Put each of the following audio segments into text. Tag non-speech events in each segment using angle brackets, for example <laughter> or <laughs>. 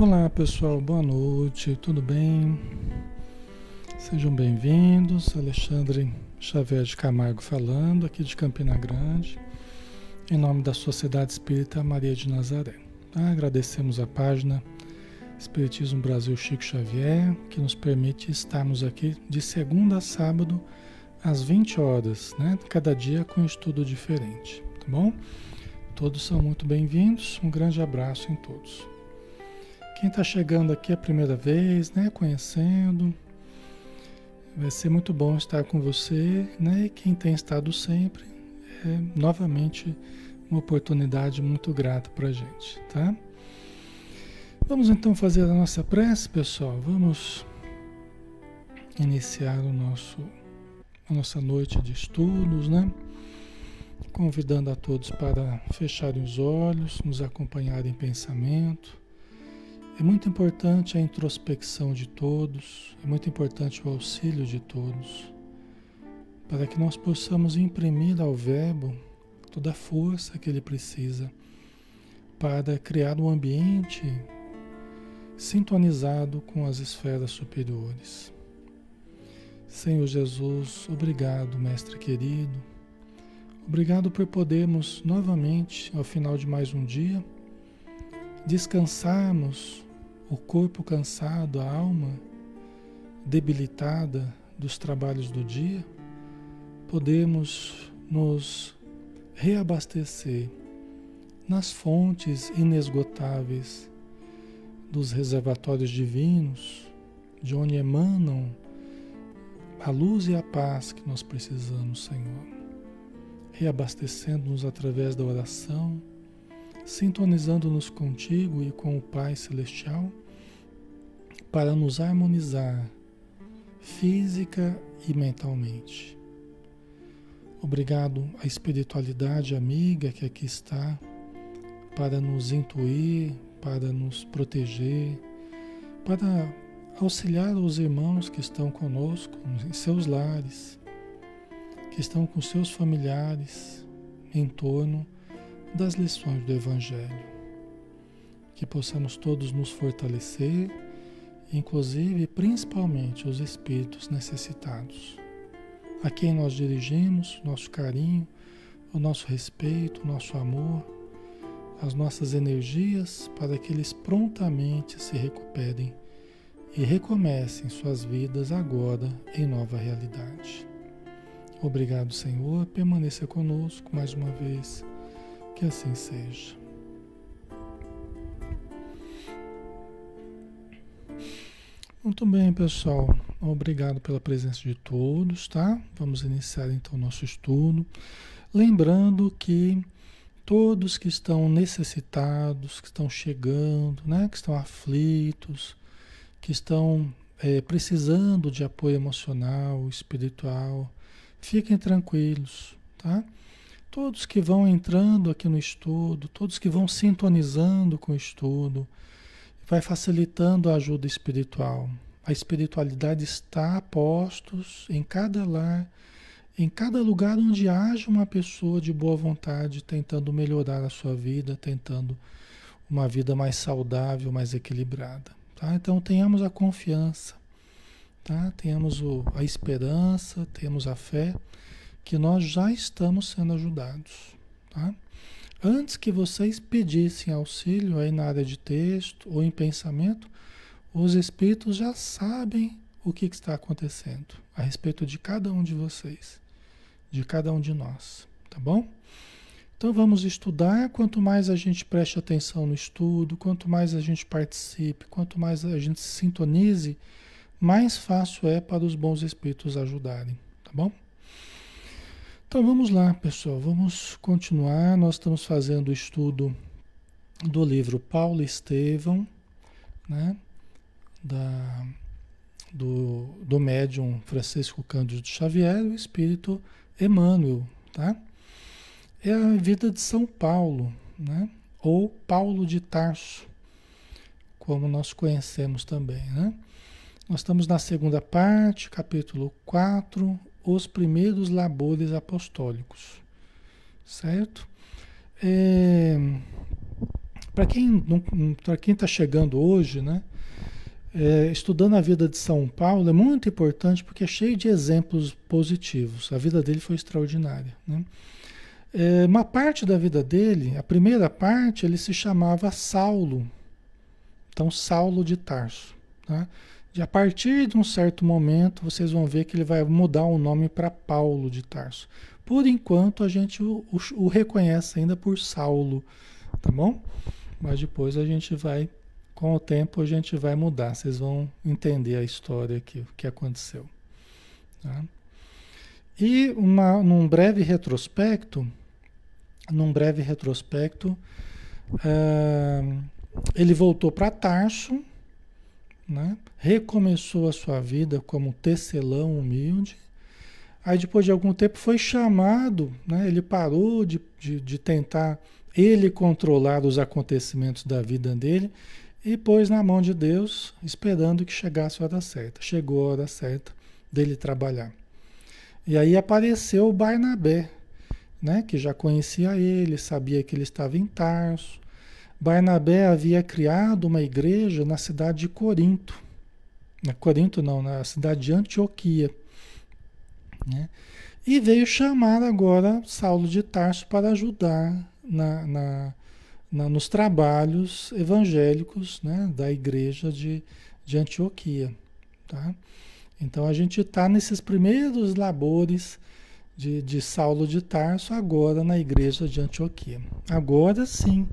Olá pessoal, boa noite, tudo bem? Sejam bem-vindos. Alexandre Xavier de Camargo falando, aqui de Campina Grande, em nome da Sociedade Espírita Maria de Nazaré. Tá? Agradecemos a página Espiritismo Brasil Chico Xavier, que nos permite estarmos aqui de segunda a sábado, às 20 horas, né? cada dia com um estudo diferente, tá bom? Todos são muito bem-vindos, um grande abraço em todos. Quem está chegando aqui a primeira vez, né, conhecendo, vai ser muito bom estar com você, né? E quem tem estado sempre, é novamente uma oportunidade muito grata para a gente, tá? Vamos então fazer a nossa prece, pessoal. Vamos iniciar o nosso a nossa noite de estudos, né? Convidando a todos para fecharem os olhos, nos acompanharem em pensamento é muito importante a introspecção de todos, é muito importante o auxílio de todos, para que nós possamos imprimir ao Verbo toda a força que ele precisa para criar um ambiente sintonizado com as esferas superiores. Senhor Jesus, obrigado, Mestre querido. Obrigado por podermos novamente, ao final de mais um dia, descansarmos o corpo cansado, a alma debilitada dos trabalhos do dia, podemos nos reabastecer nas fontes inesgotáveis dos reservatórios divinos, de onde emanam a luz e a paz que nós precisamos, Senhor. Reabastecendo-nos através da oração, sintonizando-nos contigo e com o Pai Celestial para nos harmonizar física e mentalmente. Obrigado à espiritualidade amiga que aqui está para nos intuir, para nos proteger, para auxiliar os irmãos que estão conosco em seus lares, que estão com seus familiares em torno das lições do Evangelho. Que possamos todos nos fortalecer inclusive principalmente os espíritos necessitados, a quem nós dirigimos nosso carinho, o nosso respeito, o nosso amor, as nossas energias para que eles prontamente se recuperem e recomecem suas vidas agora em nova realidade. Obrigado, Senhor, permaneça conosco mais uma vez, que assim seja. Muito bem, pessoal. Obrigado pela presença de todos, tá? Vamos iniciar então o nosso estudo. Lembrando que todos que estão necessitados, que estão chegando, né? Que estão aflitos, que estão é, precisando de apoio emocional, espiritual, fiquem tranquilos, tá? Todos que vão entrando aqui no estudo, todos que vão sintonizando com o estudo, vai facilitando a ajuda espiritual. A espiritualidade está a postos em cada lar, em cada lugar onde haja uma pessoa de boa vontade tentando melhorar a sua vida, tentando uma vida mais saudável, mais equilibrada. Tá? Então tenhamos a confiança, tá? tenhamos o, a esperança, temos a fé que nós já estamos sendo ajudados. Tá? Antes que vocês pedissem auxílio aí na área de texto ou em pensamento, os espíritos já sabem o que, que está acontecendo a respeito de cada um de vocês, de cada um de nós, tá bom? Então vamos estudar. Quanto mais a gente preste atenção no estudo, quanto mais a gente participe, quanto mais a gente se sintonize, mais fácil é para os bons espíritos ajudarem, tá bom? Então vamos lá, pessoal, vamos continuar. Nós estamos fazendo o estudo do livro Paulo Estevão, né? Da, do, do médium Francisco Cândido Xavier, o espírito Emmanuel, tá? É a vida de São Paulo, né? Ou Paulo de Tarso, como nós conhecemos também, né? Nós estamos na segunda parte, capítulo 4, os primeiros labores apostólicos, certo? É, Para quem para quem está chegando hoje, né? É, estudando a vida de São Paulo é muito importante porque é cheio de exemplos positivos. A vida dele foi extraordinária. Né? É, uma parte da vida dele, a primeira parte, ele se chamava Saulo. Então, Saulo de Tarso. Tá? E a partir de um certo momento, vocês vão ver que ele vai mudar o nome para Paulo de Tarso. Por enquanto, a gente o, o, o reconhece ainda por Saulo, tá bom? Mas depois a gente vai com o tempo a gente vai mudar, vocês vão entender a história aqui, o que aconteceu. Tá? E uma, num breve retrospecto, num breve retrospecto, uh, ele voltou para Tarso, né? recomeçou a sua vida como tecelão humilde. Aí depois de algum tempo foi chamado, né? ele parou de, de, de tentar ele controlar os acontecimentos da vida dele e pôs na mão de Deus, esperando que chegasse a hora certa. Chegou a hora certa dele trabalhar. E aí apareceu o Barnabé, né, que já conhecia ele, sabia que ele estava em Tarso. Barnabé havia criado uma igreja na cidade de Corinto. Na Corinto não, na cidade de Antioquia. Né? E veio chamar agora Saulo de Tarso para ajudar na, na na, nos trabalhos evangélicos né, da igreja de, de Antioquia. Tá? Então a gente está nesses primeiros labores de, de Saulo de Tarso agora na igreja de Antioquia. Agora sim,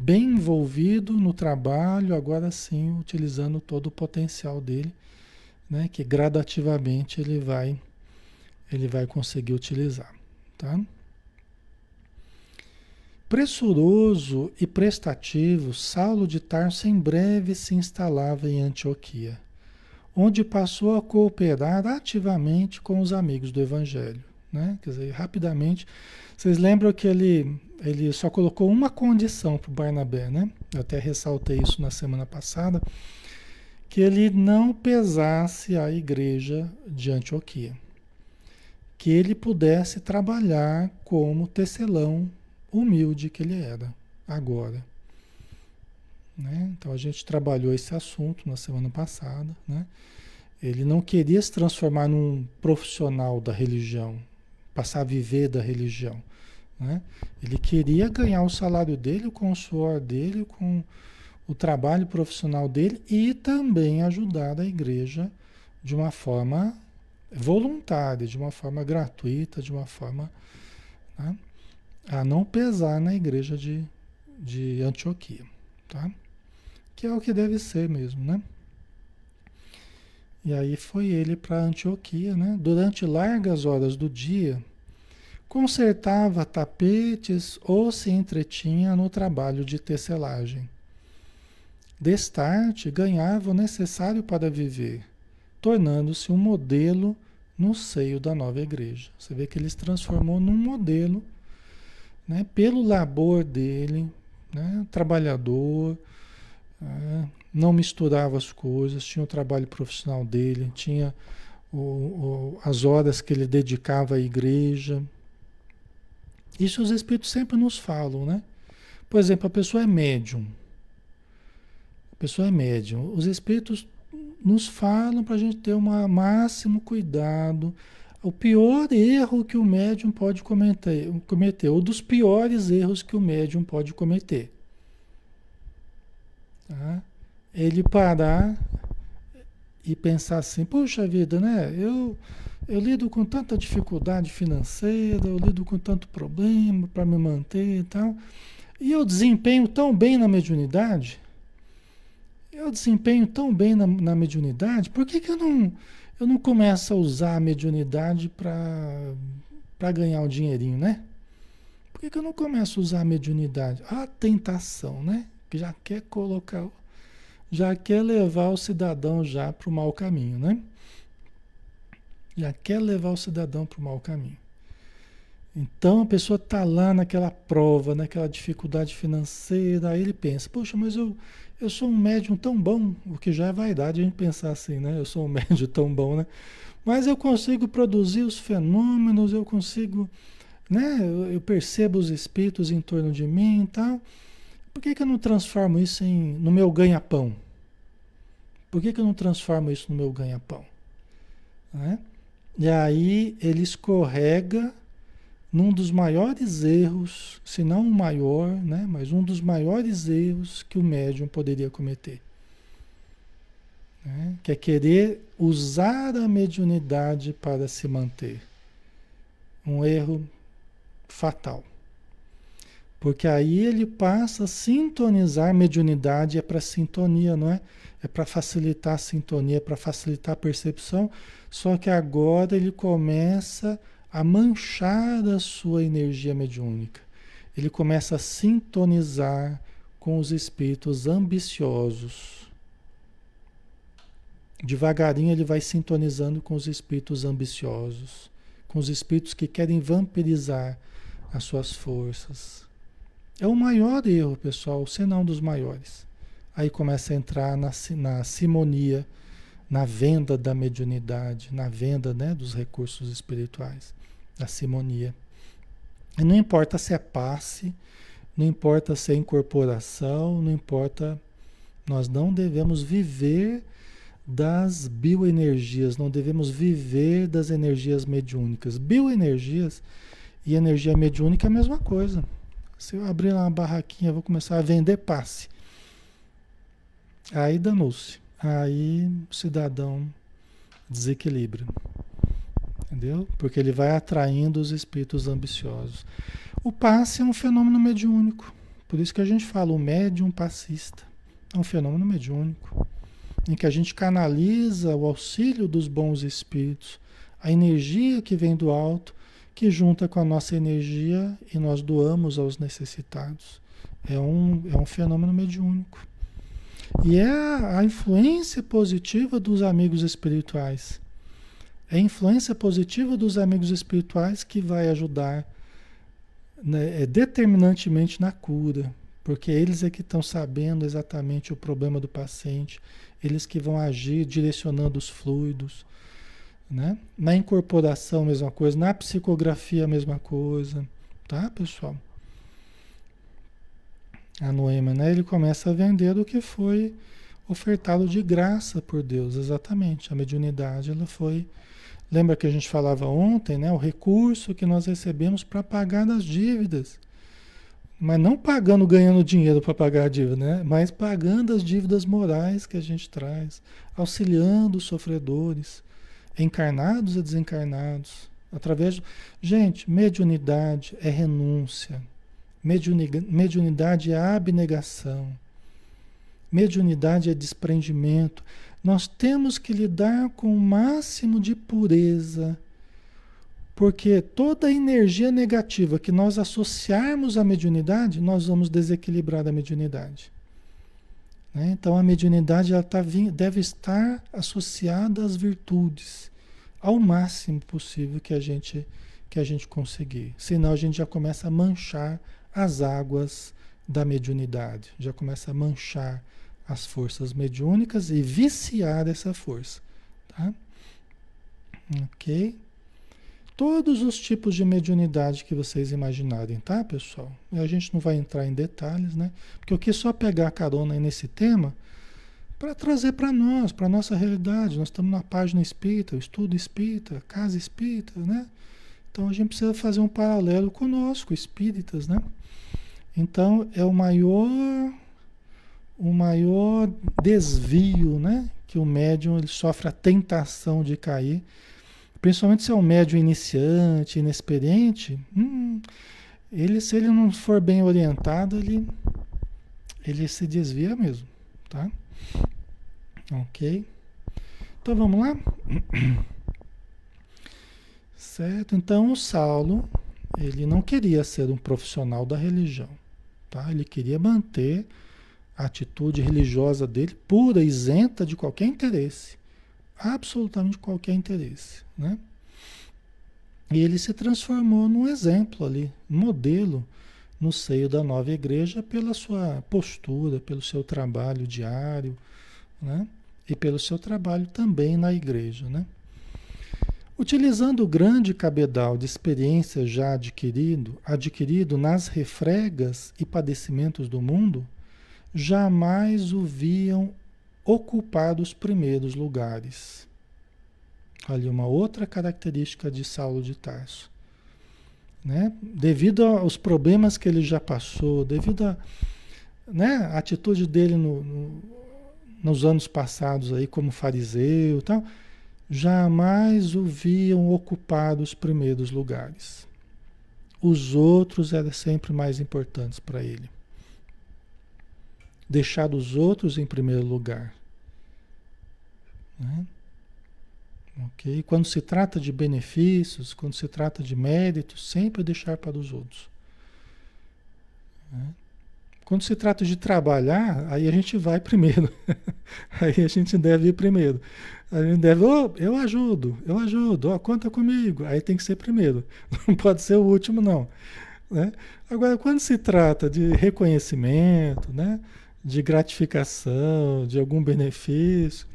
bem envolvido no trabalho, agora sim utilizando todo o potencial dele, né, que gradativamente ele vai ele vai conseguir utilizar, tá? Pressuroso e prestativo, Saulo de Tarso em breve se instalava em Antioquia, onde passou a cooperar ativamente com os amigos do Evangelho. Né? Quer dizer, rapidamente. Vocês lembram que ele, ele só colocou uma condição para o Barnabé, né? Eu até ressaltei isso na semana passada, que ele não pesasse a igreja de Antioquia. Que ele pudesse trabalhar como tecelão humilde que ele era agora. Né? Então a gente trabalhou esse assunto na semana passada. Né? Ele não queria se transformar num profissional da religião, passar a viver da religião. Né? Ele queria ganhar o salário dele com o suor dele, com o trabalho profissional dele e também ajudar a igreja de uma forma voluntária, de uma forma gratuita, de uma forma. Né? a não pesar na igreja de, de Antioquia, tá? Que é o que deve ser mesmo, né? E aí foi ele para Antioquia, né? Durante largas horas do dia, consertava tapetes ou se entretinha no trabalho de tecelagem. Destarte ganhava o necessário para viver, tornando-se um modelo no seio da nova igreja. Você vê que ele se transformou num modelo né, pelo labor dele, né, trabalhador, não misturava as coisas, tinha o trabalho profissional dele, tinha o, o, as horas que ele dedicava à igreja. Isso os espíritos sempre nos falam, né? Por exemplo, a pessoa é médium. A pessoa é médium. Os espíritos nos falam para a gente ter o máximo cuidado o pior erro que o médium pode cometer, cometer, ou dos piores erros que o médium pode cometer. Tá? Ele parar e pensar assim, puxa vida, né? Eu, eu lido com tanta dificuldade financeira, eu lido com tanto problema para me manter e tal, e eu desempenho tão bem na mediunidade, eu desempenho tão bem na, na mediunidade, por que, que eu não eu não começo a usar a mediunidade para ganhar um dinheirinho, né? Por que, que eu não começo a usar a mediunidade? A tentação, né? Que já quer colocar, já quer levar o cidadão já para o mau caminho, né? Já quer levar o cidadão para o mau caminho. Então a pessoa está lá naquela prova, naquela dificuldade financeira, aí ele pensa, poxa, mas eu, eu sou um médium tão bom, o que já é vaidade a gente pensar assim, né? Eu sou um <laughs> médium tão bom, né? Mas eu consigo produzir os fenômenos, eu consigo, né? Eu, eu percebo os espíritos em torno de mim e tal. Por que, que eu não transformo isso em, no meu ganha-pão? Por que, que eu não transformo isso no meu ganha-pão? Né? E aí ele escorrega num dos maiores erros, se não o maior, né? mas um dos maiores erros que o médium poderia cometer. Né? Que é querer usar a mediunidade para se manter. Um erro fatal. Porque aí ele passa a sintonizar, mediunidade é para sintonia, não é? É para facilitar a sintonia, para facilitar a percepção, só que agora ele começa a manchar a sua energia mediúnica. Ele começa a sintonizar com os espíritos ambiciosos. Devagarinho ele vai sintonizando com os espíritos ambiciosos, com os espíritos que querem vampirizar as suas forças. É o maior erro, pessoal, se não um dos maiores. Aí começa a entrar na, na simonia, na venda da mediunidade, na venda né, dos recursos espirituais, da simonia. E não importa se é passe, não importa se é incorporação, não importa. Nós não devemos viver das bioenergias, não devemos viver das energias mediúnicas. Bioenergias e energia mediúnica é a mesma coisa. Se eu abrir uma barraquinha, vou começar a vender passe. Aí danou-se. Aí o cidadão desequilibra. Entendeu? Porque ele vai atraindo os espíritos ambiciosos. O passe é um fenômeno mediúnico. Por isso que a gente fala o médium passista. É um fenômeno mediúnico. Em que a gente canaliza o auxílio dos bons espíritos, a energia que vem do alto que junta com a nossa energia e nós doamos aos necessitados. É um, é um fenômeno mediúnico. E é a, influência positiva dos amigos espirituais. É a influência positiva dos amigos espirituais que vai ajudar né, é determinantemente na cura, porque eles é que estão sabendo exatamente o problema do paciente, eles que vão agir direcionando os fluidos, né? Na incorporação, mesma coisa. Na psicografia, mesma coisa. Tá, pessoal? A Noema, né? Ele começa a vender o que foi ofertado de graça por Deus, exatamente. A mediunidade, ela foi. Lembra que a gente falava ontem, né? O recurso que nós recebemos para pagar as dívidas. Mas não pagando, ganhando dinheiro para pagar a dívida, né? Mas pagando as dívidas morais que a gente traz, auxiliando os sofredores encarnados e desencarnados, através de... Gente, mediunidade é renúncia. Mediunidade é abnegação. Mediunidade é desprendimento. Nós temos que lidar com o máximo de pureza, porque toda energia negativa que nós associarmos à mediunidade, nós vamos desequilibrar a mediunidade. Né? Então a mediunidade ela tá, deve estar associada às virtudes, ao máximo possível que a gente que a gente conseguir. Senão a gente já começa a manchar as águas da mediunidade, já começa a manchar as forças mediúnicas e viciar essa força, tá? OK? Todos os tipos de mediunidade que vocês imaginarem, tá, pessoal? A gente não vai entrar em detalhes, né? Porque eu quis só pegar carona nesse tema para trazer para nós, para nossa realidade. Nós estamos na página espírita, o estudo espírita, casa espírita, né? Então a gente precisa fazer um paralelo conosco, espíritas, né? Então é o maior o maior desvio, né, que o médium ele sofre a tentação de cair Principalmente se é um médio iniciante, inexperiente, hum, ele, se ele não for bem orientado, ele, ele se desvia mesmo, tá? Ok? Então vamos lá? <clears throat> Certo? Então o Saulo, ele não queria ser um profissional da religião, tá? Ele queria manter a atitude religiosa dele pura, isenta de qualquer interesse absolutamente qualquer interesse, né? E ele se transformou num exemplo ali, modelo no seio da nova igreja pela sua postura, pelo seu trabalho diário, né? E pelo seu trabalho também na igreja, né? Utilizando o grande cabedal de experiência já adquirido, adquirido nas refregas e padecimentos do mundo, jamais o viam ocupar os primeiros lugares. Ali uma outra característica de Saulo de Tarso. Né? Devido aos problemas que ele já passou, devido à né, atitude dele no, no, nos anos passados aí como fariseu, tal, jamais o viam ocupar os primeiros lugares. Os outros eram sempre mais importantes para ele. Deixar os outros em primeiro lugar. Né? Ok? Quando se trata de benefícios, quando se trata de méritos, sempre deixar para os outros. Né? Quando se trata de trabalhar, aí a gente vai <laughs> primeiro. aí a gente deve ir primeiro. A gente deve, oh, eu ajudo, eu ajudo, oh, conta comigo. Aí tem que ser primeiro. <laughs> Não pode ser o último, não. Né? Agora, quando se trata de reconhecimento, né? de gratificação, de algum benefício,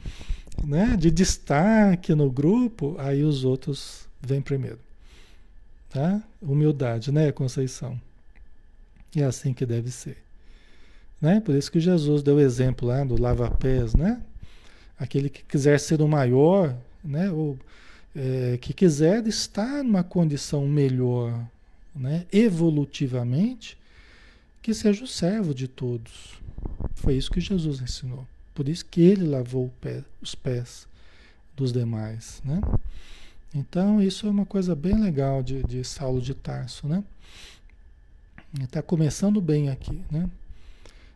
né? de destaque no grupo, aí os outros vêm primeiro. Tá? Humildade, né, Conceição? É assim que deve ser. Né? Por isso que Jesus deu o exemplo lá do lava-pés, né? Aquele que quiser ser o maior, né? Ou é, que quiser estar numa condição melhor, né? Evolutivamente, que seja o servo de todos. Foi isso que Jesus ensinou. Por isso que ele lavou pé, os pés dos demais, né? Então, isso é uma coisa bem legal de, de Saulo de Tarso, né? Está começando bem aqui, né?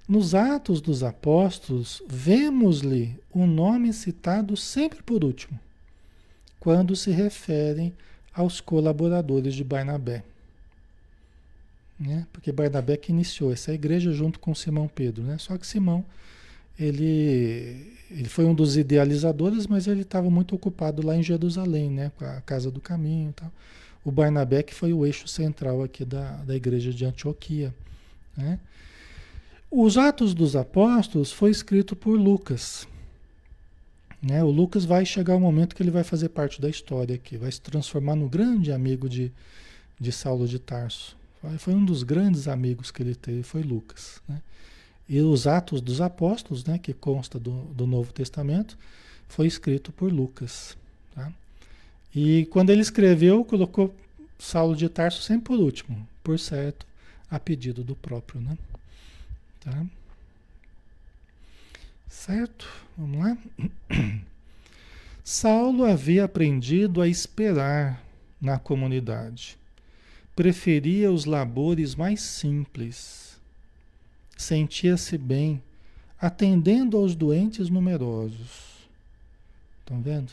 Nos Atos dos Apóstolos, vemos-lhe o nome citado sempre por último, quando se referem aos colaboradores de Barnabé. Né? Porque Barnabé que iniciou essa igreja junto com Simão Pedro. Né? Só que Simão, ele, ele foi um dos idealizadores, mas ele estava muito ocupado lá em Jerusalém, né? com a Casa do Caminho e tal. O Barnabé que foi o eixo central aqui da, da igreja de Antioquia. Né? Os Atos dos Apóstolos foi escrito por Lucas. Né? O Lucas vai chegar o momento que ele vai fazer parte da história aqui, vai se transformar no grande amigo de, de Saulo de Tarso. Foi um dos grandes amigos que ele teve, foi Lucas. Né? E os Atos dos Apóstolos, né, que consta do, do Novo Testamento, foi escrito por Lucas. Tá? E quando ele escreveu, colocou Saulo de Tarso sempre por último, por certo, a pedido do próprio. Né? Tá? Certo? Vamos lá? <clears throat> Saulo havia aprendido a esperar na comunidade. Preferia os labores mais simples. Sentia-se bem atendendo aos doentes numerosos. Estão vendo?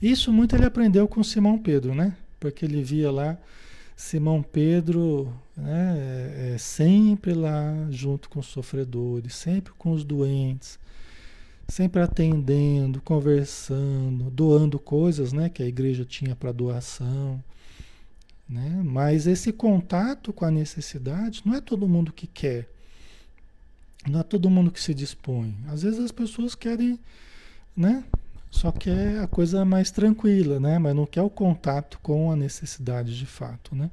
Isso muito ele aprendeu com Simão Pedro, né? Porque ele via lá Simão Pedro né, é, é sempre lá junto com os sofredores, sempre com os doentes, sempre atendendo, conversando, doando coisas né, que a igreja tinha para doação. Né? Mas esse contato com a necessidade não é todo mundo que quer. Não é todo mundo que se dispõe. Às vezes as pessoas querem, né? Só quer a coisa mais tranquila, né? Mas não quer o contato com a necessidade de fato, né?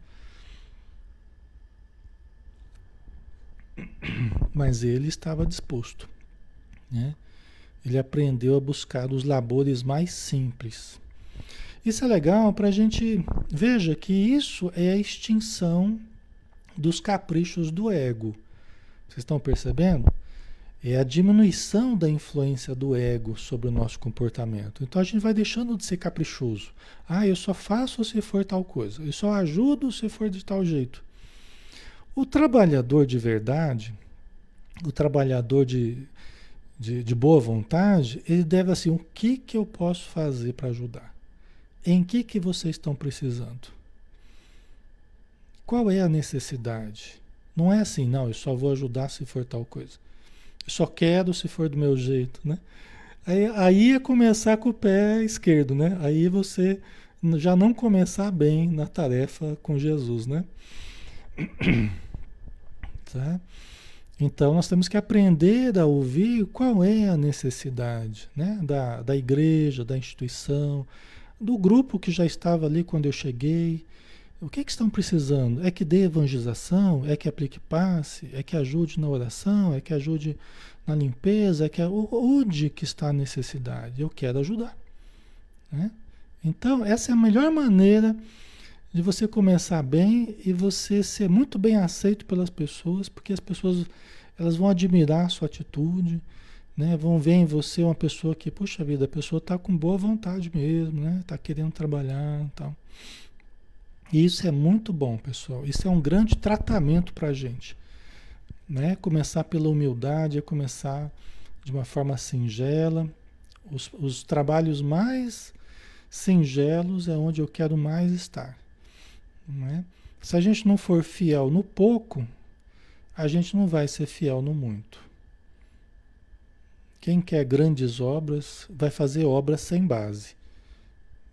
<clears throat> Mas ele estava disposto, né? Ele aprendeu a buscar os labores mais simples. Isso é legal para a gente veja que isso é a extinção dos caprichos do ego. Vocês estão percebendo? É a diminuição da influência do ego sobre o nosso comportamento. Então a gente vai deixando de ser caprichoso. Ah, eu só faço se for tal coisa. Eu só ajudo se for de tal jeito. O trabalhador de verdade, o trabalhador de, de, de boa vontade, ele deve assim, o que, que eu posso fazer para ajudar? Em que, que vocês estão precisando? Qual é a necessidade? Não é assim, não, eu só vou ajudar se for tal coisa. Só quero se for do meu jeito, né? Aí, aí é começar com o pé esquerdo, né? Aí você já não começar bem na tarefa com Jesus, né? <clears throat> Tá? Então nós temos que aprender a ouvir qual é a necessidade né? da, da igreja, da instituição, do grupo que já estava ali quando eu cheguei. O que, que estão precisando? É que dê evangelização? É que aplique passe? É que ajude na oração? É que ajude na limpeza? É que onde que está a necessidade? Eu quero ajudar. Né? Então, essa é a melhor maneira de você começar bem e você ser muito bem aceito pelas pessoas, porque as pessoas elas vão admirar a sua atitude, né? Vão ver em você uma pessoa que, puxa vida, a pessoa está com boa vontade mesmo, né? Está querendo trabalhar, tal. E isso é muito bom, pessoal. Isso é um grande tratamento para a gente, né? Começar pela humildade, é começar de uma forma singela. Os, os trabalhos mais singelos é onde eu quero mais estar, né? Se a gente não for fiel no pouco, a gente não vai ser fiel no muito. Quem quer grandes obras vai fazer obras sem base.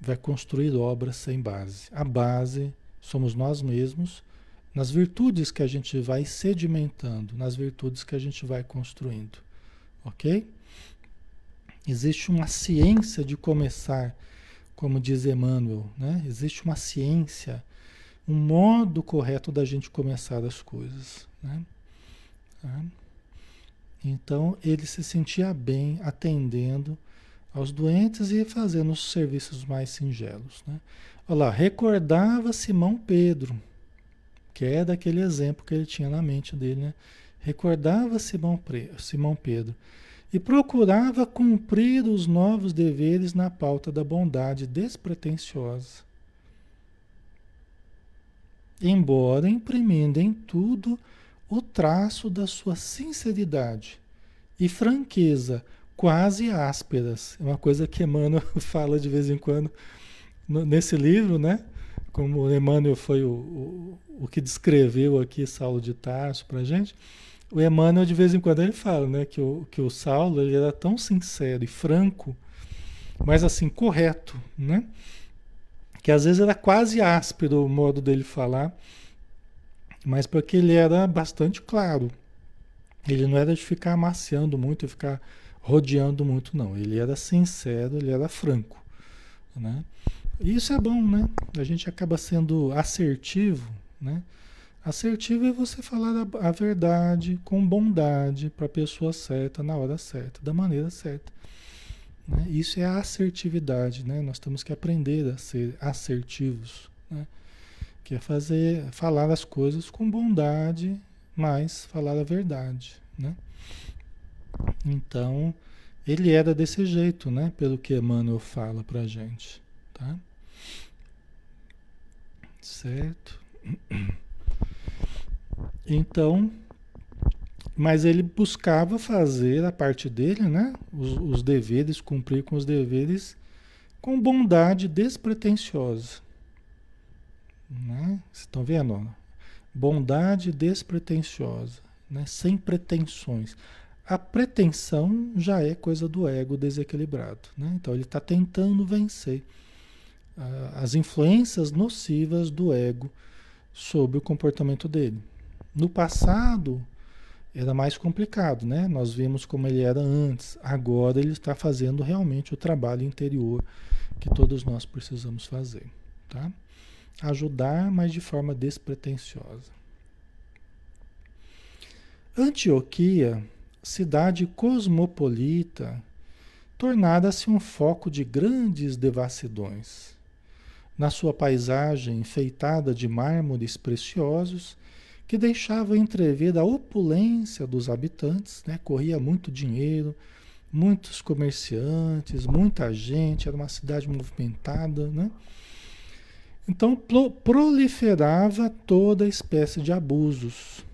Vai construir obras sem base. A base somos nós mesmos, nas virtudes que a gente vai sedimentando, nas virtudes que a gente vai construindo. Ok? Existe uma ciência de começar, como diz Emmanuel, né? Existe uma ciência, um modo correto da gente começar as coisas. Né? Tá? Então ele se sentia bem atendendo aos doentes e fazendo os serviços mais singelos. Né? Olha lá, recordava Simão Pedro, que é daquele exemplo que ele tinha na mente dele, né? Recordava Simão, Simão Pedro e procurava cumprir os novos deveres na pauta da bondade despretensiosa. Embora imprimindo em tudo o traço da sua sinceridade e franqueza, quase ásperas. É uma coisa que Emmanuel <laughs> fala de vez em quando nesse livro, né? Como Emmanuel foi o, o, o que descreveu aqui Saulo de Tarso para gente. O Emmanuel de vez em quando ele fala, né, que o, que o Saulo ele era tão sincero e franco, mas assim correto, né? Que às vezes era quase áspero o modo dele falar mas porque ele era bastante claro. Ele não era de ficar amaciando muito, e ficar rodeando muito, não. Ele era sincero, ele era franco. Né? E isso é bom, né? A gente acaba sendo assertivo, né? Assertivo é você falar a, a verdade com bondade para a pessoa certa, na hora certa, da maneira certa. Né? Isso é assertividade, né? Nós temos que aprender a ser assertivos, né? que é fazer, falar as coisas com bondade, mas falar a verdade, né? Então, ele era desse jeito, né? Pelo que Emmanuel fala pra gente, tá? Certo? Então, mas ele buscava fazer a parte dele, né? Os, os deveres, cumprir com os deveres com bondade despretensiosa, né? Vocês estão vendo? Bondade despretensiosa, né? sem pretensões. A pretensão já é coisa do ego desequilibrado. Né? Então ele está tentando vencer uh, as influências nocivas do ego sobre o comportamento dele. No passado era mais complicado, né? Nós vimos como ele era antes. Agora ele está fazendo realmente o trabalho interior que todos nós precisamos fazer, tá? ajudar, mas de forma despretensiosa. Antioquia, cidade cosmopolita, tornara-se um foco de grandes devassidões. Na sua paisagem enfeitada de mármores preciosos, que deixava entrever a opulência dos habitantes, né? corria muito dinheiro, muitos comerciantes, muita gente, era uma cidade movimentada, né? Então proliferava toda espécie de abusos.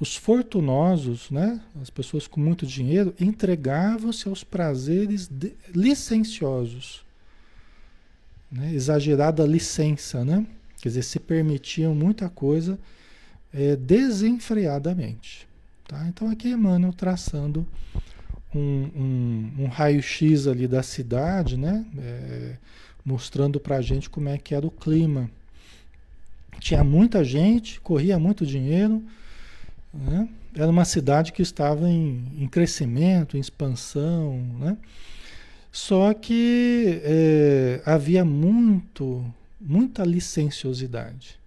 Os fortunosos, né, as pessoas com muito dinheiro, entregavam-se aos prazeres de, licenciosos. Né, exagerada licença, né? Quer dizer, se permitiam muita coisa é, desenfreadamente. Tá? Então aqui Emmanuel traçando um, um, um raio-x ali da cidade, né? É, mostrando para a gente como é que era o clima. Tinha muita gente, corria muito dinheiro, né? era uma cidade que estava em, em crescimento, em expansão, né? Só que é, havia muito, muita licenciosidade.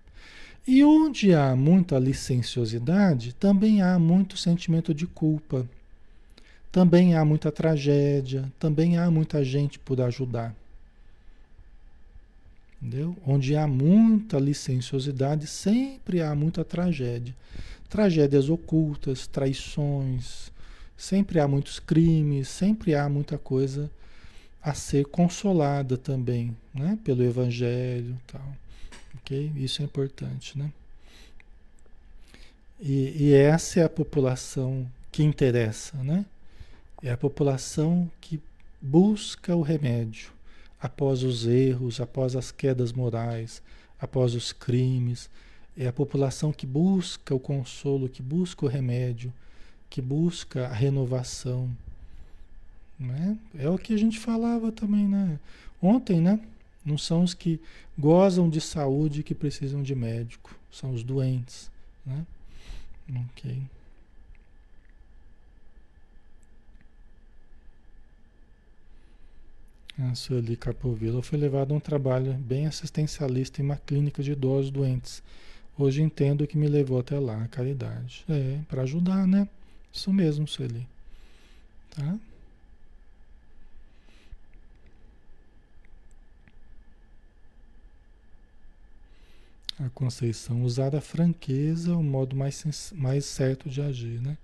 E onde há muita licenciosidade, também há muito sentimento de culpa. Também há muita tragédia, também há muita gente por ajudar. Entendeu? Onde há muita licenciosidade, sempre há muita tragédia. Tragédias ocultas, traições, sempre há muitos crimes, sempre há muita coisa a ser consolada também, né? Pelo Evangelho tal. Ok? Isso é importante, né? E, e essa é a população que interessa, né? É a população que busca o remédio após os erros, após as quedas morais, após os crimes. É a população que busca o consolo, que busca o remédio, que busca a renovação. Né? É o que a gente falava também, né? Ontem, né? Não são os que gozam de saúde que precisam de médico, são os doentes, né? Ok. A Sueli Capovilla foi levado a um trabalho bem assistencialista em uma clínica de idosos doentes. Hoje entendo o que me levou até lá, a caridade. É, para ajudar, né? Isso mesmo, Sueli. Tá? A Conceição, usar a franqueza o modo mais, mais certo de agir, né?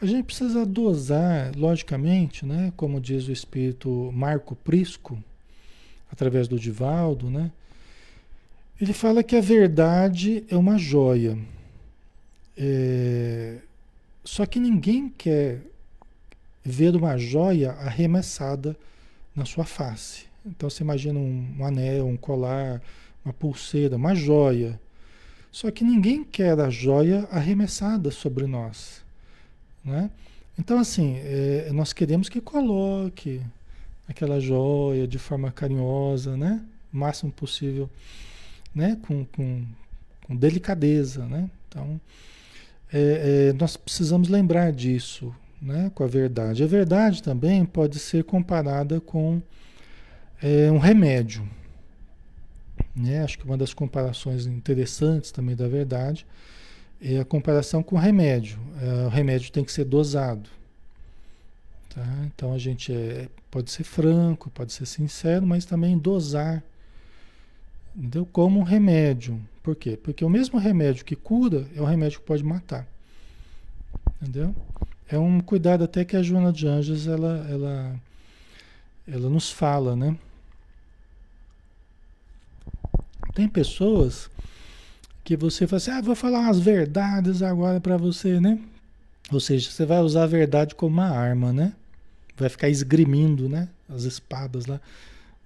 A gente precisa dosar, logicamente, né? Como diz o espírito Marco Prisco, através do Divaldo, né? Ele fala que a verdade é uma joia. É... Só que ninguém quer ver uma joia arremessada na sua face. Então você imagina um, um anel, um colar, uma pulseira, uma joia. Só que ninguém quer a joia arremessada sobre nós. Né? Então, assim, é, nós queremos que coloque aquela joia de forma carinhosa, né? O máximo possível, né? Com, com, com delicadeza, né? Então, é, é, nós precisamos lembrar disso, né? Com a verdade. A verdade também pode ser comparada com é, um remédio, né? Acho que uma das comparações interessantes também da verdade é a comparação com o remédio. É, o remédio tem que ser dosado. Tá? Então a gente é, pode ser franco, pode ser sincero, mas também dosar. Entendeu? Como um remédio. Por quê? Porque o mesmo remédio que cura é o remédio que pode matar. Entendeu? É um cuidado até que a Joana de Anjos ela, ela, ela nos fala, né? Tem pessoas que você fala assim, ah, vou falar umas verdades agora para você, né? Ou seja, você vai usar a verdade como uma arma, né? Vai ficar esgrimindo, né? As espadas lá.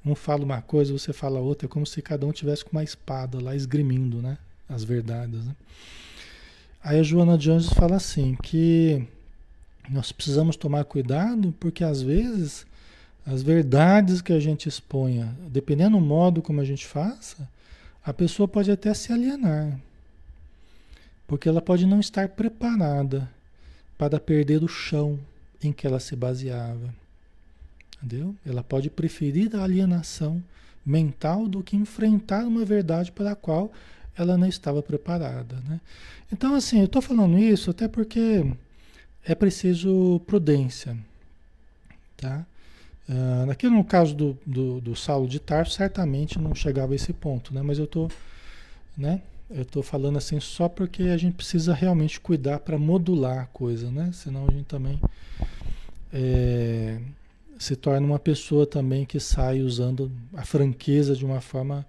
Um fala uma coisa, você fala outra, é como se cada um tivesse com uma espada lá esgrimindo, né? As verdades, né? Aí a Joana de Anjos fala assim, que nós precisamos tomar cuidado, porque às vezes as verdades que a gente exponha, dependendo do modo como a gente faça, a pessoa pode até se alienar, porque ela pode não estar preparada para perder o chão em que ela se baseava. Entendeu? Ela pode preferir a alienação mental do que enfrentar uma verdade para a qual ela não estava preparada. Né? Então, assim, eu estou falando isso até porque é preciso prudência. Tá? Uh, aqui no caso do, do, do Saulo de Tarso, certamente não chegava a esse ponto, né? Mas eu tô, né? Eu tô falando assim só porque a gente precisa realmente cuidar para modular a coisa, né? Senão a gente também é, se torna uma pessoa também que sai usando a franqueza de uma forma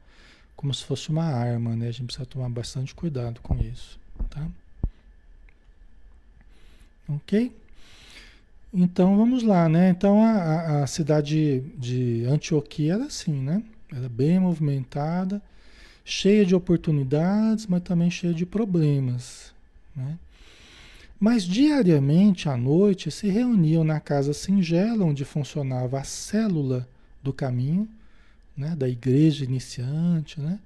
como se fosse uma arma, né? A gente precisa tomar bastante cuidado com isso, tá? Ok? Então vamos lá, né? Então a, a cidade de Antioquia era assim, né? Era bem movimentada, cheia de oportunidades, mas também cheia de problemas, né? Mas diariamente à noite se reuniam na casa singela onde funcionava a célula do caminho, né? Da igreja iniciante, né?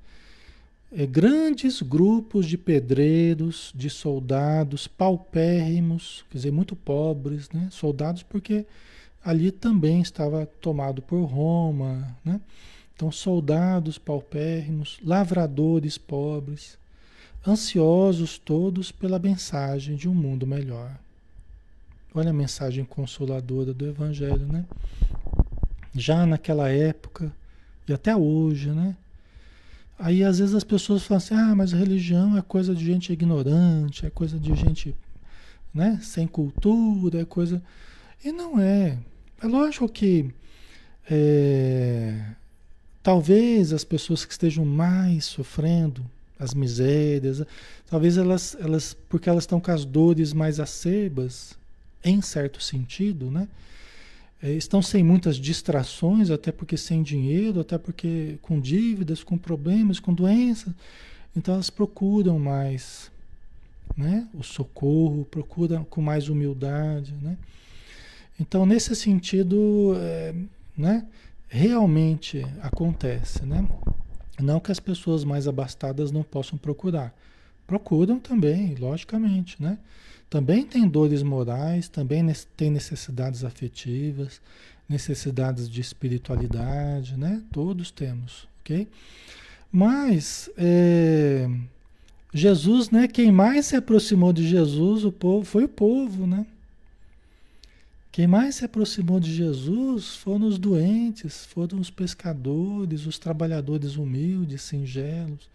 é, grandes grupos de pedreiros, de soldados paupérrimos, quer dizer, muito pobres, né? Soldados porque ali também estava tomado por Roma, né? Então, soldados paupérrimos, lavradores pobres, ansiosos todos pela mensagem de um mundo melhor. Olha a mensagem consoladora do Evangelho, né? Já naquela época e até hoje, né? Aí às vezes as pessoas falam assim: ah, mas religião é coisa de gente ignorante, é coisa de gente né, sem cultura, é coisa. E não é. É lógico que é, talvez as pessoas que estejam mais sofrendo as misérias, talvez elas, elas porque elas estão com as dores mais acerbas, em certo sentido, né? É, estão sem muitas distrações, até porque sem dinheiro, até porque com dívidas, com problemas, com doenças. Então elas procuram mais né? o socorro, procuram com mais humildade. Né? Então, nesse sentido, é, né? realmente acontece. Né? Não que as pessoas mais abastadas não possam procurar. Procuram também, logicamente, né? também tem dores morais, também tem necessidades afetivas, necessidades de espiritualidade, né? Todos temos, ok? Mas é, Jesus, né? Quem mais se aproximou de Jesus, o povo, foi o povo, né? Quem mais se aproximou de Jesus foram os doentes, foram os pescadores, os trabalhadores humildes, singelos.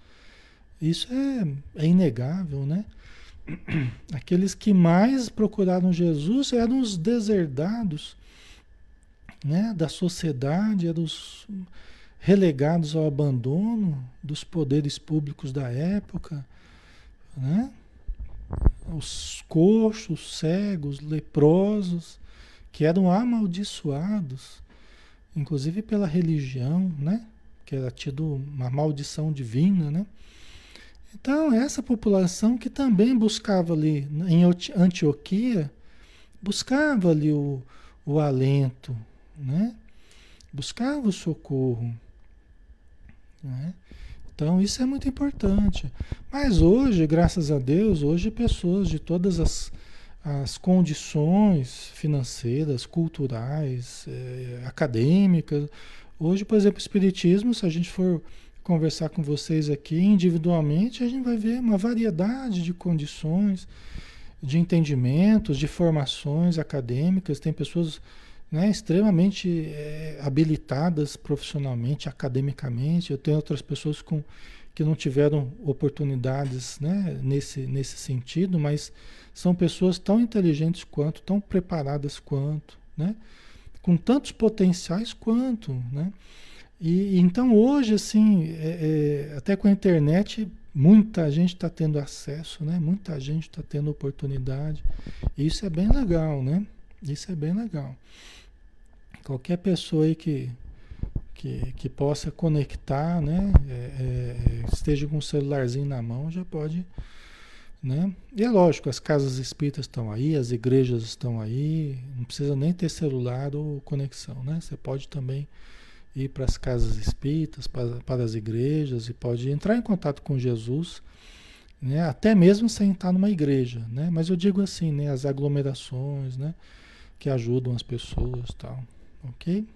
Isso é, é inegável, né? <clears throat> aqueles que mais procuraram Jesus eram os deserdados né, da sociedade, eram os relegados ao abandono dos poderes públicos da época, né? os coxos, cegos, leprosos, que eram amaldiçoados, inclusive pela religião, né? que era tido uma maldição divina, né? Então, essa população que também buscava ali, em Antioquia, buscava ali o, o alento, né? buscava o socorro. Né? Então, isso é muito importante. Mas hoje, graças a Deus, hoje pessoas de todas as, as condições financeiras, culturais, eh, acadêmicas. Hoje, por exemplo, o Espiritismo, se a gente for conversar com vocês aqui individualmente, a gente vai ver uma variedade de condições, de entendimentos, de formações acadêmicas. Tem pessoas né, extremamente é, habilitadas profissionalmente, academicamente. Eu tenho outras pessoas com, que não tiveram oportunidades né, nesse, nesse sentido, mas são pessoas tão inteligentes quanto, tão preparadas quanto, né, com tantos potenciais quanto. Né? E então hoje, assim, é, é, até com a internet, muita gente está tendo acesso, né? Muita gente está tendo oportunidade. E isso é bem legal, né? Isso é bem legal. Qualquer pessoa aí que, que, que possa conectar, né? É, é esteja com o celularzinho na mão, já pode. Né? E é lógico, as casas espíritas estão aí, as igrejas estão aí, não precisa nem ter celular ou conexão, né? Você pode também ir para as casas espíritas, para, para as igrejas e pode entrar em contato com Jesus, né? até mesmo sem estar numa igreja. Né? Mas eu digo assim, né? as aglomerações né? que ajudam as pessoas tal. Ok?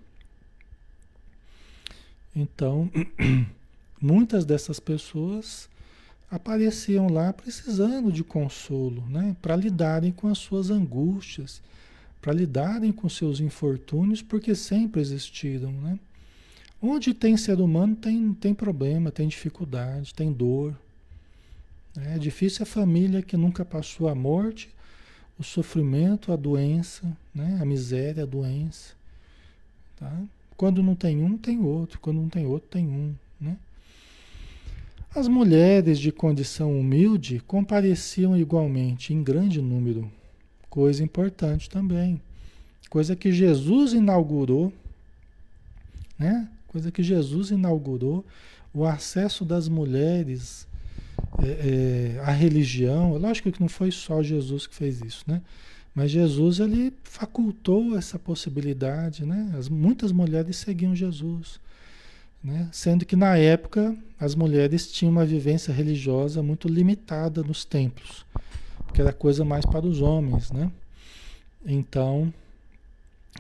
Então, <clears throat> muitas dessas pessoas apareciam lá precisando de consolo, né? para lidarem com as suas angústias, para lidarem com seus infortúnios, porque sempre existiram, né? Onde tem ser humano tem, tem problema, tem dificuldade, tem dor. É difícil a família que nunca passou a morte, o sofrimento, a doença, né? a miséria, a doença. Tá? Quando não tem um, tem outro. Quando não tem outro, tem um. Né? As mulheres de condição humilde compareciam igualmente, em grande número. Coisa importante também. Coisa que Jesus inaugurou, né? coisa que Jesus inaugurou, o acesso das mulheres é, é, à religião. Lógico que não foi só Jesus que fez isso, né? Mas Jesus ele facultou essa possibilidade, né? As, muitas mulheres seguiam Jesus, né? Sendo que na época as mulheres tinham uma vivência religiosa muito limitada nos templos, porque era coisa mais para os homens, né? Então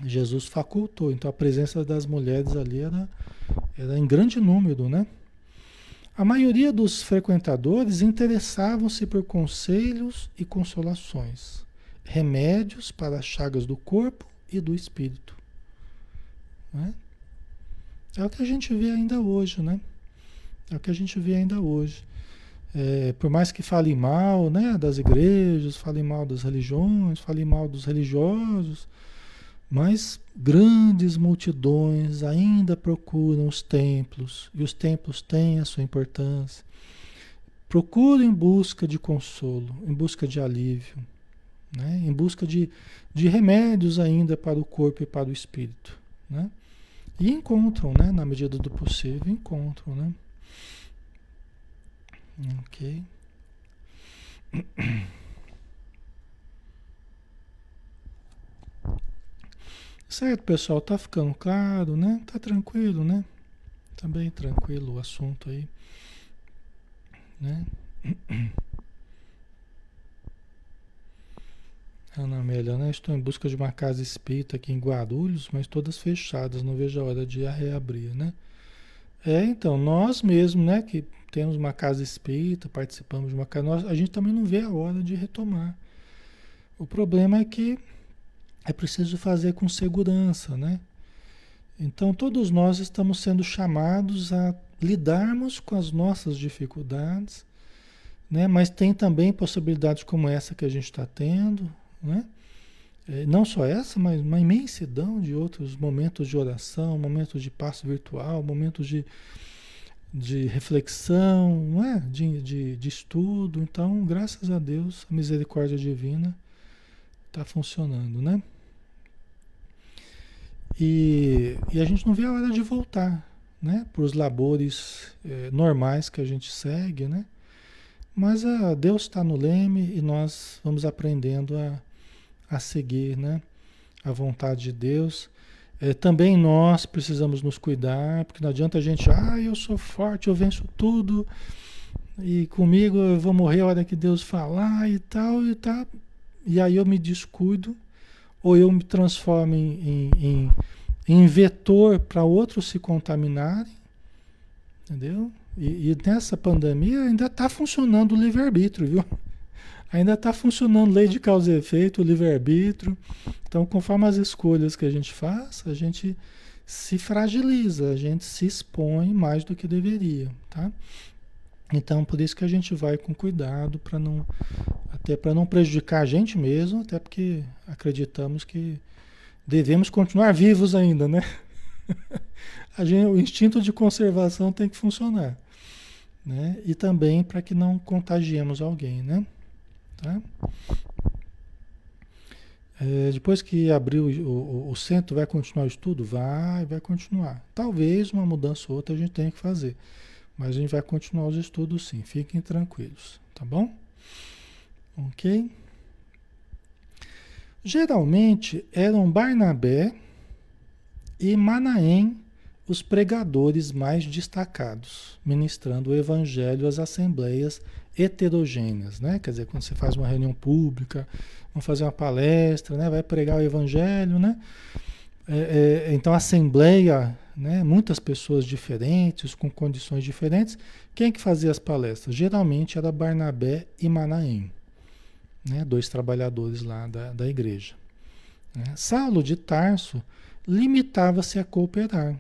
Jesus facultou. Então a presença das mulheres ali era, era em grande número, né? A maioria dos frequentadores interessavam-se por conselhos e consolações, remédios para as chagas do corpo e do espírito. Né? É o que a gente vê ainda hoje, né? É o que a gente vê ainda hoje. É, por mais que fale mal né, das igrejas, fale mal das religiões, fale mal dos religiosos, mas grandes multidões ainda procuram os templos, e os templos têm a sua importância. Procuram em busca de consolo, em busca de alívio, né? em busca de, de remédios ainda para o corpo e para o espírito. Né? E encontram, né? na medida do possível, encontram. Né? Ok. Certo, pessoal, tá ficando claro, né? Tá tranquilo, né? Tá bem tranquilo o assunto aí, né? <clears throat> Ana Amélia, né? Estou em busca de uma casa espírita aqui em Guarulhos, mas todas fechadas, não vejo a hora de reabrir, né? É, então, nós mesmos, né, que temos uma casa espírita, participamos de uma casa, nós, a gente também não vê a hora de retomar. O problema é que é preciso fazer com segurança, né? Então, todos nós estamos sendo chamados a lidarmos com as nossas dificuldades, né? Mas tem também possibilidades como essa que a gente está tendo, né? É, não só essa, mas uma imensidão de outros momentos de oração, momentos de passo virtual, momentos de, de reflexão, não é? de, de, de estudo. Então, graças a Deus, a misericórdia divina está funcionando, né? E, e a gente não vê a hora de voltar, né? Para os labores é, normais que a gente segue, né? Mas a, Deus está no leme e nós vamos aprendendo a, a seguir, né? A vontade de Deus. É, também nós precisamos nos cuidar, porque não adianta a gente, ah, eu sou forte, eu venço tudo, e comigo eu vou morrer a hora que Deus falar e tal, e tal. E aí eu me descuido ou eu me transformo em, em, em vetor para outros se contaminarem, entendeu? E, e nessa pandemia ainda está funcionando o livre-arbítrio, viu? Ainda está funcionando lei de causa e efeito, livre-arbítrio. Então, conforme as escolhas que a gente faz, a gente se fragiliza, a gente se expõe mais do que deveria, tá? Então, por isso que a gente vai com cuidado para não até para não prejudicar a gente mesmo, até porque acreditamos que devemos continuar vivos ainda, né? <laughs> gente, o instinto de conservação tem que funcionar, né? E também para que não contagiemos alguém, né? Tá? É, depois que abrir o, o, o, centro, vai continuar o estudo? Vai, vai continuar. Talvez uma mudança ou outra a gente tenha que fazer. Mas a gente vai continuar os estudos sim, fiquem tranquilos, tá bom? Ok? Geralmente eram Barnabé e Manaém os pregadores mais destacados, ministrando o evangelho às assembleias heterogêneas, né? Quer dizer, quando você faz uma reunião pública, vamos fazer uma palestra, né? Vai pregar o evangelho, né? É, é, então, assembleia né? muitas pessoas diferentes, com condições diferentes. Quem que fazia as palestras? Geralmente era Barnabé e Manaém, né? dois trabalhadores lá da, da igreja. Né? Saulo de Tarso limitava-se a cooperar.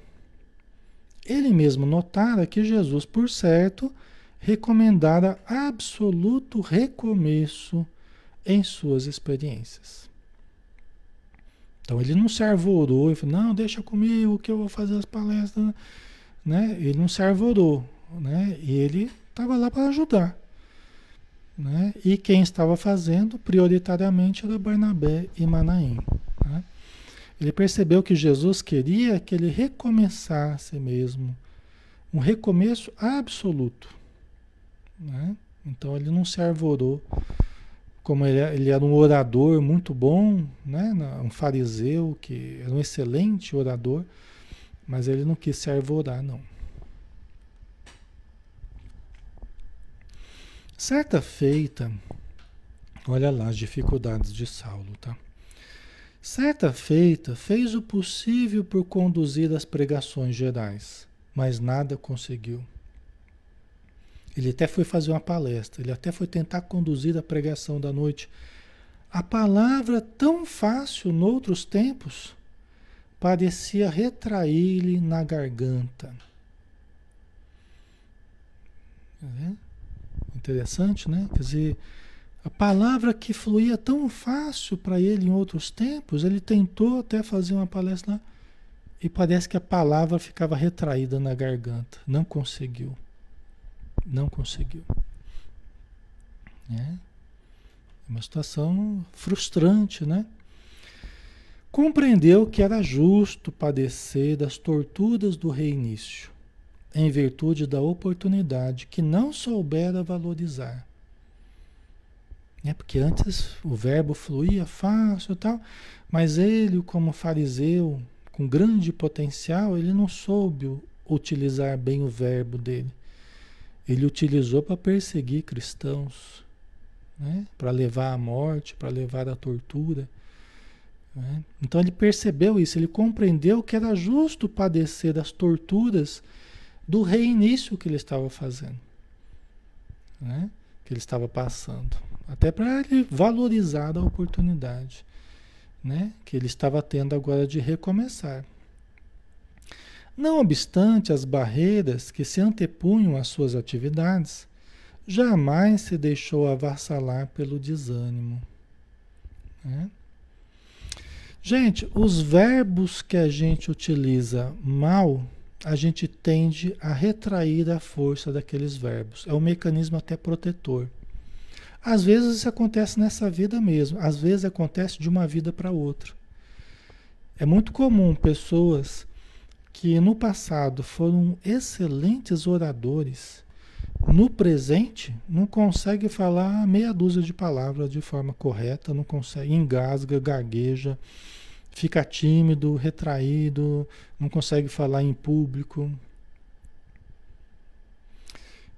Ele mesmo notara que Jesus, por certo, recomendara absoluto recomeço em suas experiências. Então ele não se arvorou e falou, não, deixa comigo que eu vou fazer as palestras. Né? Ele não se arvorou, né? E ele estava lá para ajudar. Né? E quem estava fazendo prioritariamente era Barnabé e Manaim. Né? Ele percebeu que Jesus queria que ele recomeçasse mesmo, um recomeço absoluto. Né? Então ele não se arvorou como ele, ele, era um orador muito bom, né? um fariseu que era um excelente orador, mas ele não quis se arvorar, não. Certa feita, olha lá as dificuldades de Saulo, tá? Certa feita, fez o possível por conduzir as pregações gerais, mas nada conseguiu. Ele até foi fazer uma palestra, ele até foi tentar conduzir a pregação da noite. A palavra tão fácil noutros tempos parecia retrair-lhe na garganta. É interessante, né? Quer dizer, a palavra que fluía tão fácil para ele em outros tempos, ele tentou até fazer uma palestra lá, e parece que a palavra ficava retraída na garganta. Não conseguiu. Não conseguiu. É uma situação frustrante, né? Compreendeu que era justo padecer das torturas do reinício, em virtude da oportunidade que não soubera valorizar né? Porque antes o verbo fluía fácil e tal, mas ele, como fariseu, com grande potencial, ele não soube utilizar bem o verbo dele. Ele utilizou para perseguir cristãos, né? para levar à morte, para levar à tortura. Né? Então ele percebeu isso, ele compreendeu que era justo padecer das torturas do reinício que ele estava fazendo, né? que ele estava passando. Até para ele valorizar a oportunidade né, que ele estava tendo agora de recomeçar. Não obstante as barreiras que se antepunham às suas atividades, jamais se deixou avassalar pelo desânimo. Né? Gente, os verbos que a gente utiliza mal, a gente tende a retrair a força daqueles verbos. É um mecanismo até protetor. Às vezes isso acontece nessa vida mesmo, às vezes acontece de uma vida para outra. É muito comum pessoas que no passado foram excelentes oradores, no presente não consegue falar meia dúzia de palavras de forma correta, não consegue, engasga, gagueja, fica tímido, retraído, não consegue falar em público,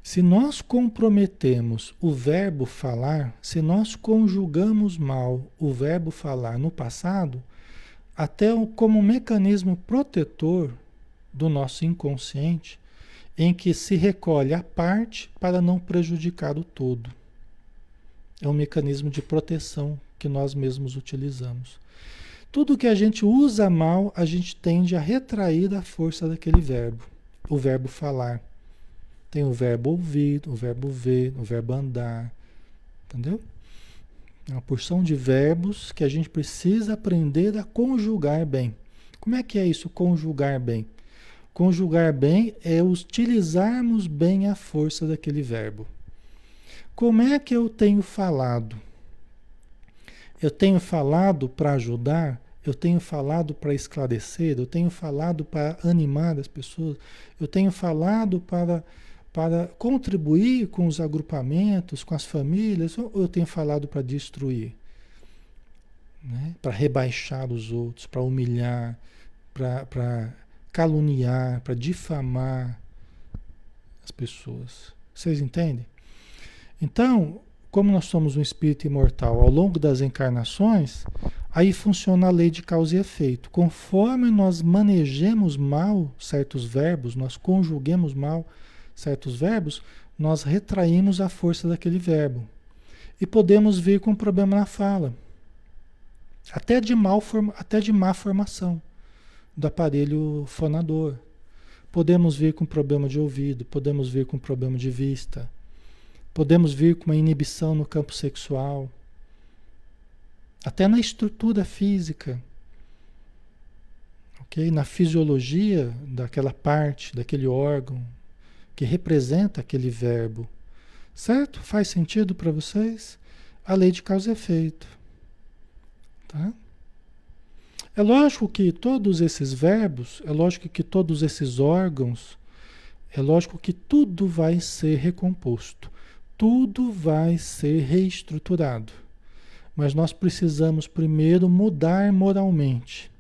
se nós comprometemos o verbo falar, se nós conjugamos mal o verbo falar no passado, até como mecanismo protetor do nosso inconsciente, em que se recolhe a parte para não prejudicar o todo. É um mecanismo de proteção que nós mesmos utilizamos. Tudo que a gente usa mal, a gente tende a retrair a força daquele verbo, o verbo falar. Tem o verbo ouvir, o verbo ver, o verbo andar. Entendeu? É uma porção de verbos que a gente precisa aprender a conjugar bem. Como é que é isso, conjugar bem? Conjugar bem é utilizarmos bem a força daquele verbo. Como é que eu tenho falado? Eu tenho falado para ajudar, eu tenho falado para esclarecer, eu tenho falado para animar as pessoas, eu tenho falado para para contribuir com os agrupamentos, com as famílias, ou eu tenho falado para destruir? Né? Para rebaixar os outros, para humilhar, para caluniar, para difamar as pessoas. Vocês entendem? Então, como nós somos um espírito imortal ao longo das encarnações, aí funciona a lei de causa e efeito. Conforme nós manejemos mal certos verbos, nós conjuguemos mal certos verbos, nós retraímos a força daquele verbo. E podemos vir com um problema na fala. Até de, mal até de má formação do aparelho fonador. Podemos vir com problema de ouvido, podemos vir com problema de vista, podemos vir com uma inibição no campo sexual, até na estrutura física, ok? Na fisiologia daquela parte, daquele órgão, que representa aquele verbo. Certo? Faz sentido para vocês? A lei de causa e efeito. Tá? É lógico que todos esses verbos, é lógico que todos esses órgãos, é lógico que tudo vai ser recomposto, tudo vai ser reestruturado. Mas nós precisamos primeiro mudar moralmente.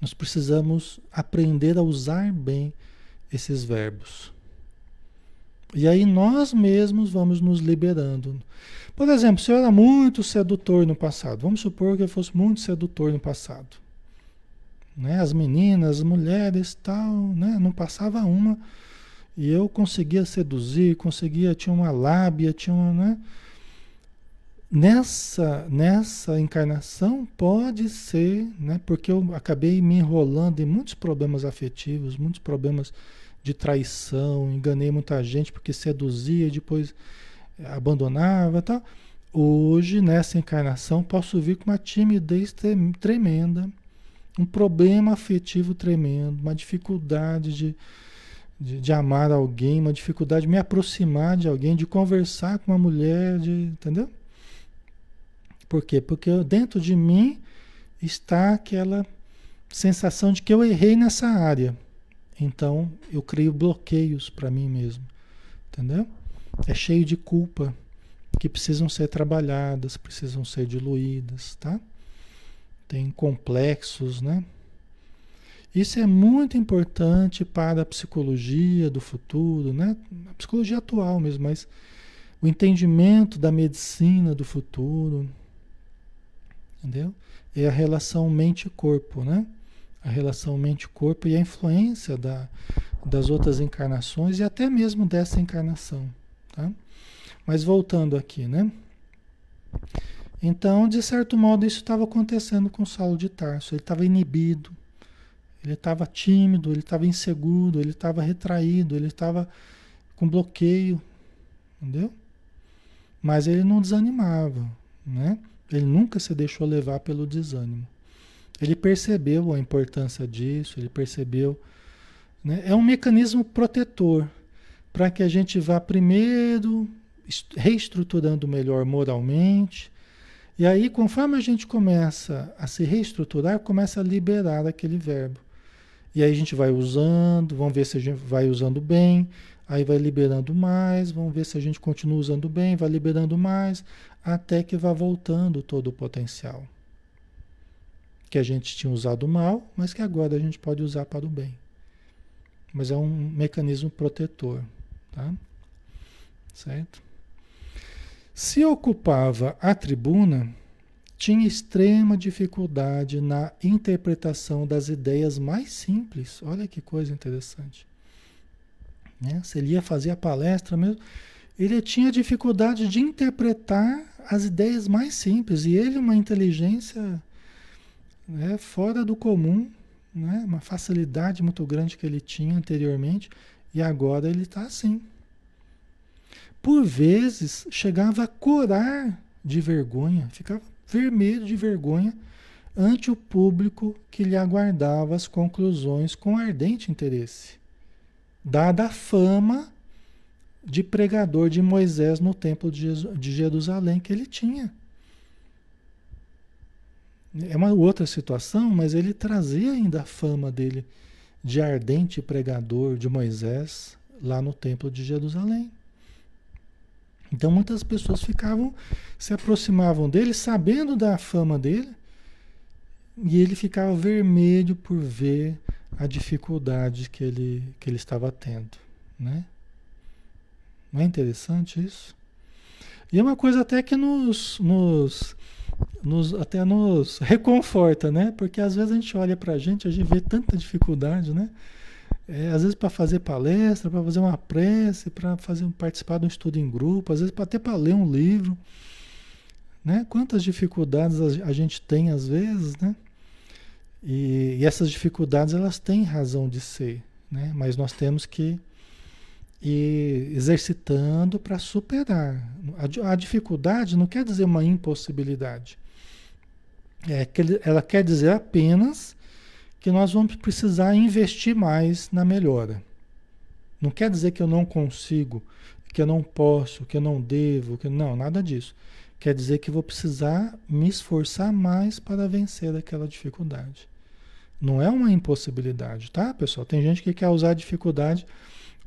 Nós precisamos aprender a usar bem esses verbos. E aí nós mesmos vamos nos liberando. Por exemplo, se eu era muito sedutor no passado, vamos supor que eu fosse muito sedutor no passado. Né? As meninas, as mulheres, tal, né? não passava uma. E eu conseguia seduzir, conseguia, tinha uma lábia, tinha uma, né? Nessa, nessa encarnação pode ser, né? Porque eu acabei me enrolando em muitos problemas afetivos, muitos problemas de traição, enganei muita gente porque seduzia e depois abandonava, tal. Hoje, nessa encarnação, posso vir com uma timidez tremenda, um problema afetivo tremendo, uma dificuldade de, de, de, amar alguém, uma dificuldade de me aproximar de alguém, de conversar com uma mulher, de, entendeu? Por quê? Porque dentro de mim está aquela sensação de que eu errei nessa área. Então eu crio bloqueios para mim mesmo. Entendeu? É cheio de culpa que precisam ser trabalhadas, precisam ser diluídas, tá? Tem complexos, né? Isso é muito importante para a psicologia do futuro, né? A psicologia atual mesmo, mas o entendimento da medicina do futuro, entendeu? É a relação mente-corpo, né? A relação mente-corpo e a influência da, das outras encarnações e até mesmo dessa encarnação, tá? Mas voltando aqui, né? Então, de certo modo, isso estava acontecendo com Saulo de Tarso. Ele estava inibido, ele estava tímido, ele estava inseguro, ele estava retraído, ele estava com bloqueio, entendeu? Mas ele não desanimava, né? Ele nunca se deixou levar pelo desânimo. Ele percebeu a importância disso, ele percebeu. Né? É um mecanismo protetor para que a gente vá primeiro reestruturando melhor moralmente. E aí, conforme a gente começa a se reestruturar, começa a liberar aquele verbo. E aí a gente vai usando, vamos ver se a gente vai usando bem, aí vai liberando mais, vamos ver se a gente continua usando bem, vai liberando mais, até que vá voltando todo o potencial que a gente tinha usado mal, mas que agora a gente pode usar para o bem. Mas é um mecanismo protetor, tá? Certo? Se ocupava a tribuna, tinha extrema dificuldade na interpretação das ideias mais simples. Olha que coisa interessante. Né? Se ele ia fazer a palestra mesmo, ele tinha dificuldade de interpretar as ideias mais simples. E ele, uma inteligência né, fora do comum, né, uma facilidade muito grande que ele tinha anteriormente, e agora ele está assim. Por vezes chegava a corar de vergonha, ficava vermelho de vergonha ante o público que lhe aguardava as conclusões com ardente interesse, dada a fama de pregador de Moisés no templo de Jerusalém que ele tinha. É uma outra situação, mas ele trazia ainda a fama dele de ardente pregador de Moisés lá no templo de Jerusalém. Então muitas pessoas ficavam, se aproximavam dele sabendo da fama dele, e ele ficava vermelho por ver a dificuldade que ele, que ele estava tendo, né? Não é interessante isso? E é uma coisa até que nos, nos, nos, até nos reconforta, né? Porque às vezes a gente olha para a gente, a gente vê tanta dificuldade, né? É, às vezes para fazer palestra, para fazer uma prece, para fazer participar de um estudo em grupo, às vezes até para ler um livro, né? Quantas dificuldades a, a gente tem às vezes, né? E, e essas dificuldades elas têm razão de ser, né? Mas nós temos que e exercitando para superar. A, a, dificuldade não quer dizer uma impossibilidade. É que ela quer dizer apenas que nós vamos precisar investir mais na melhora. Não quer dizer que eu não consigo, que eu não posso, que eu não devo, que não, nada disso. Quer dizer que vou precisar me esforçar mais para vencer aquela dificuldade. Não é uma impossibilidade, tá, pessoal? Tem gente que quer usar a dificuldade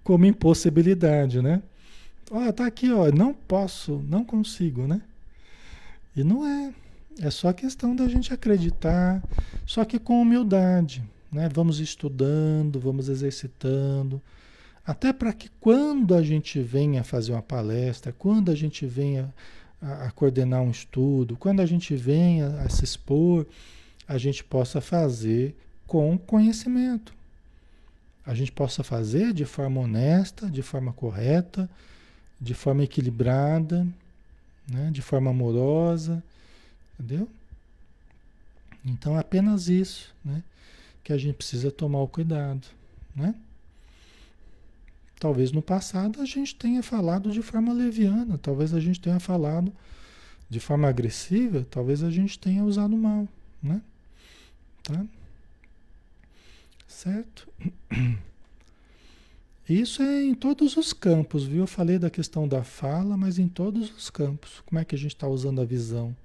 como impossibilidade, né? Ó, tá aqui, ó, não posso, não consigo, né? E não é. É só questão da gente acreditar, só que com humildade, né? Vamos estudando, vamos exercitando, Até para que quando a gente venha fazer uma palestra, quando a gente venha a, a coordenar um estudo, quando a gente venha a se expor, a gente possa fazer com conhecimento. A gente possa fazer de forma honesta, de forma correta, de forma equilibrada, né? de forma amorosa, entendeu? Então é apenas isso, né? Que a gente precisa tomar o cuidado, né? Talvez no passado a gente tenha falado de forma leviana, talvez a gente tenha falado de forma agressiva, talvez a gente tenha usado mal, né? Tá? Certo? <clears throat> Isso é em todos os campos, viu? Eu falei da questão da fala, mas em todos os campos. Como é que a gente está usando a visão?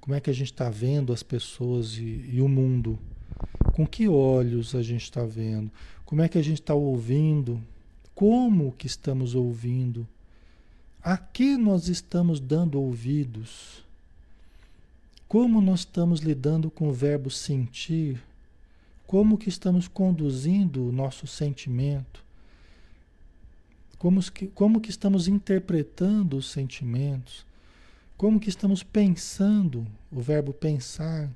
Como é que a gente está vendo as pessoas e, e, o mundo? Com que olhos a gente está vendo? Como é que a gente está ouvindo? Como que estamos ouvindo? A que nós estamos dando ouvidos? Como nós estamos lidando com o verbo sentir? Como que estamos conduzindo o nosso sentimento? Como que, como que estamos interpretando os sentimentos? Como que estamos pensando o verbo pensar?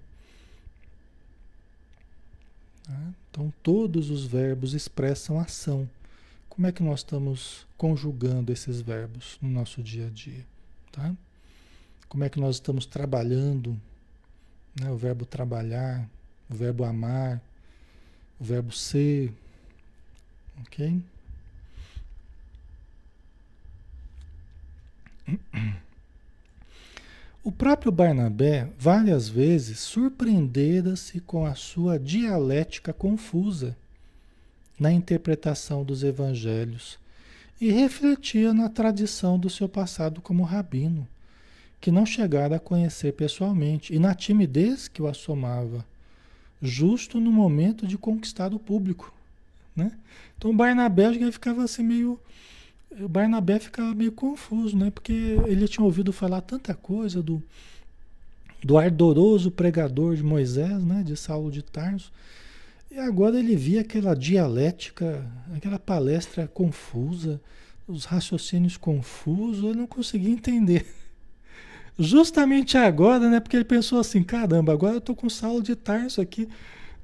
Tá? Então, todos os verbos expressam ação. Como é que nós estamos conjugando esses verbos no nosso dia a dia? Tá? Como é que nós estamos trabalhando né? o verbo trabalhar, o verbo amar, o verbo ser, ok? O próprio Barnabé várias vezes surpreendera-se com a sua dialética confusa na interpretação dos evangelhos e refletia na tradição do seu passado como rabino, que não chegara a conhecer pessoalmente, e na timidez que o assomava, justo no momento de conquistar o público. Né? Então Barnabé ficava assim meio o Barnabé ficava meio confuso, né? Porque ele tinha ouvido falar tanta coisa do, do ardoroso pregador de Moisés, né? De Saulo de Tarso. E agora ele via aquela dialética, aquela palestra confusa, os raciocínios confusos, ele não conseguia entender. Justamente agora, né? Porque ele pensou assim: caramba, agora eu tô com Saulo de Tarso aqui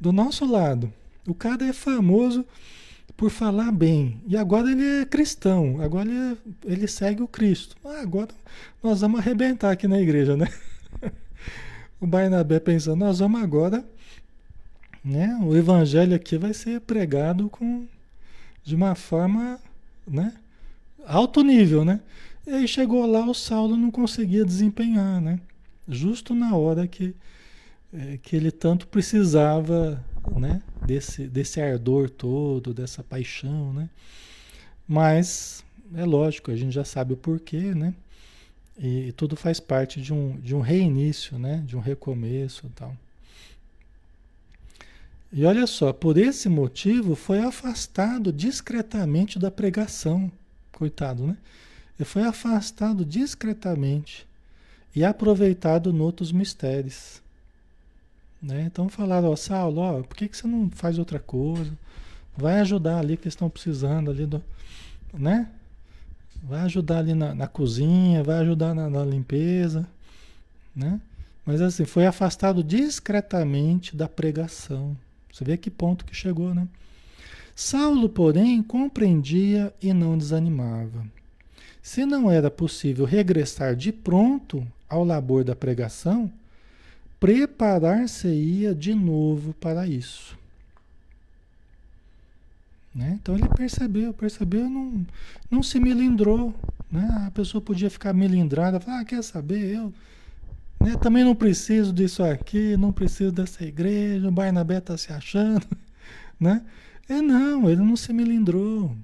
do nosso lado. O cara é famoso por falar bem. E agora ele é cristão, agora ele, é, ele segue o Cristo. Ah, agora nós vamos arrebentar aqui na igreja, né? <laughs> o Barnabé pensando, nós vamos agora, né? O evangelho aqui vai ser pregado com de uma forma, né? Alto nível, né? E aí chegou lá, o Saulo não conseguia desempenhar, né? Justo na hora que, é, que ele tanto precisava né? Desse, desse ardor todo, dessa paixão, né? Mas é lógico, a gente já sabe o porquê, né? E, e tudo faz parte de um, de um reinício, né? De um recomeço e tal. E olha só, por esse motivo foi afastado discretamente da pregação. Coitado, né? Foi afastado discretamente e aproveitado noutros mistérios. Né? Então falaram, ó, Saulo, ó, por que, que você não faz outra coisa? Vai ajudar ali que estão precisando ali do. Né? Vai ajudar ali na, na cozinha, vai ajudar na, na, limpeza. Né? Mas assim, foi afastado discretamente da pregação. Você vê que ponto que chegou, né? Saulo, porém, compreendia e não desanimava. Se não era possível regressar de pronto ao labor da pregação, preparar-se-ia de novo para isso. Né? Então ele percebeu, percebeu, não, não se melindrou. Né? A pessoa podia ficar melindrada, falar, ah, quer saber, eu né? também não preciso disso aqui, não preciso dessa igreja, o Barnabé está se achando. <laughs> Né? É não, ele não se melindrou.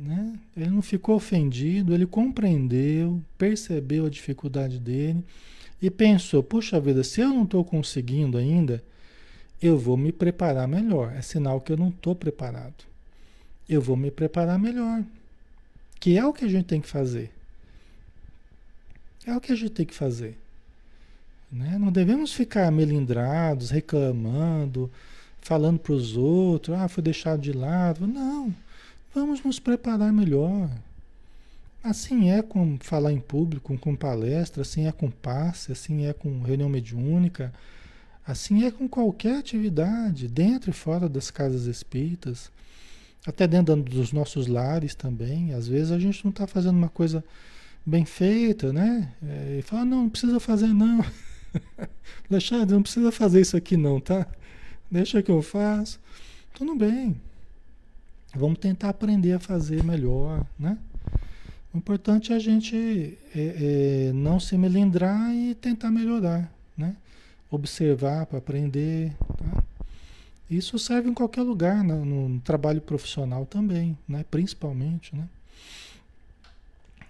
Né? Ele não ficou ofendido, ele compreendeu, percebeu a dificuldade dele e pensou: puxa vida, se eu não estou conseguindo ainda, eu vou me preparar melhor. É sinal que eu não estou preparado. Eu vou me preparar melhor. Que é o que a gente tem que fazer. É o que a gente tem que fazer. Né? Não devemos ficar melindrados, reclamando, falando para os outros, ah, foi deixado de lado. Não. Vamos nos preparar melhor. Assim é com falar em público, com palestra, assim é com passe, assim é com reunião mediúnica, assim é com qualquer atividade, dentro e fora das casas espíritas, até dentro dos nossos lares também. Às vezes a gente não está fazendo uma coisa bem feita, né? É, e fala, não, não precisa fazer não. <laughs> Alexandre, não precisa fazer isso aqui não, tá? Deixa que eu faço. Tudo bem. Vamos tentar aprender a fazer melhor, né? O importante é a gente é, é, não se melindrar e tentar melhorar, né? Observar para aprender, tá? Isso serve em qualquer lugar, no, no, trabalho profissional também, né? Principalmente, né?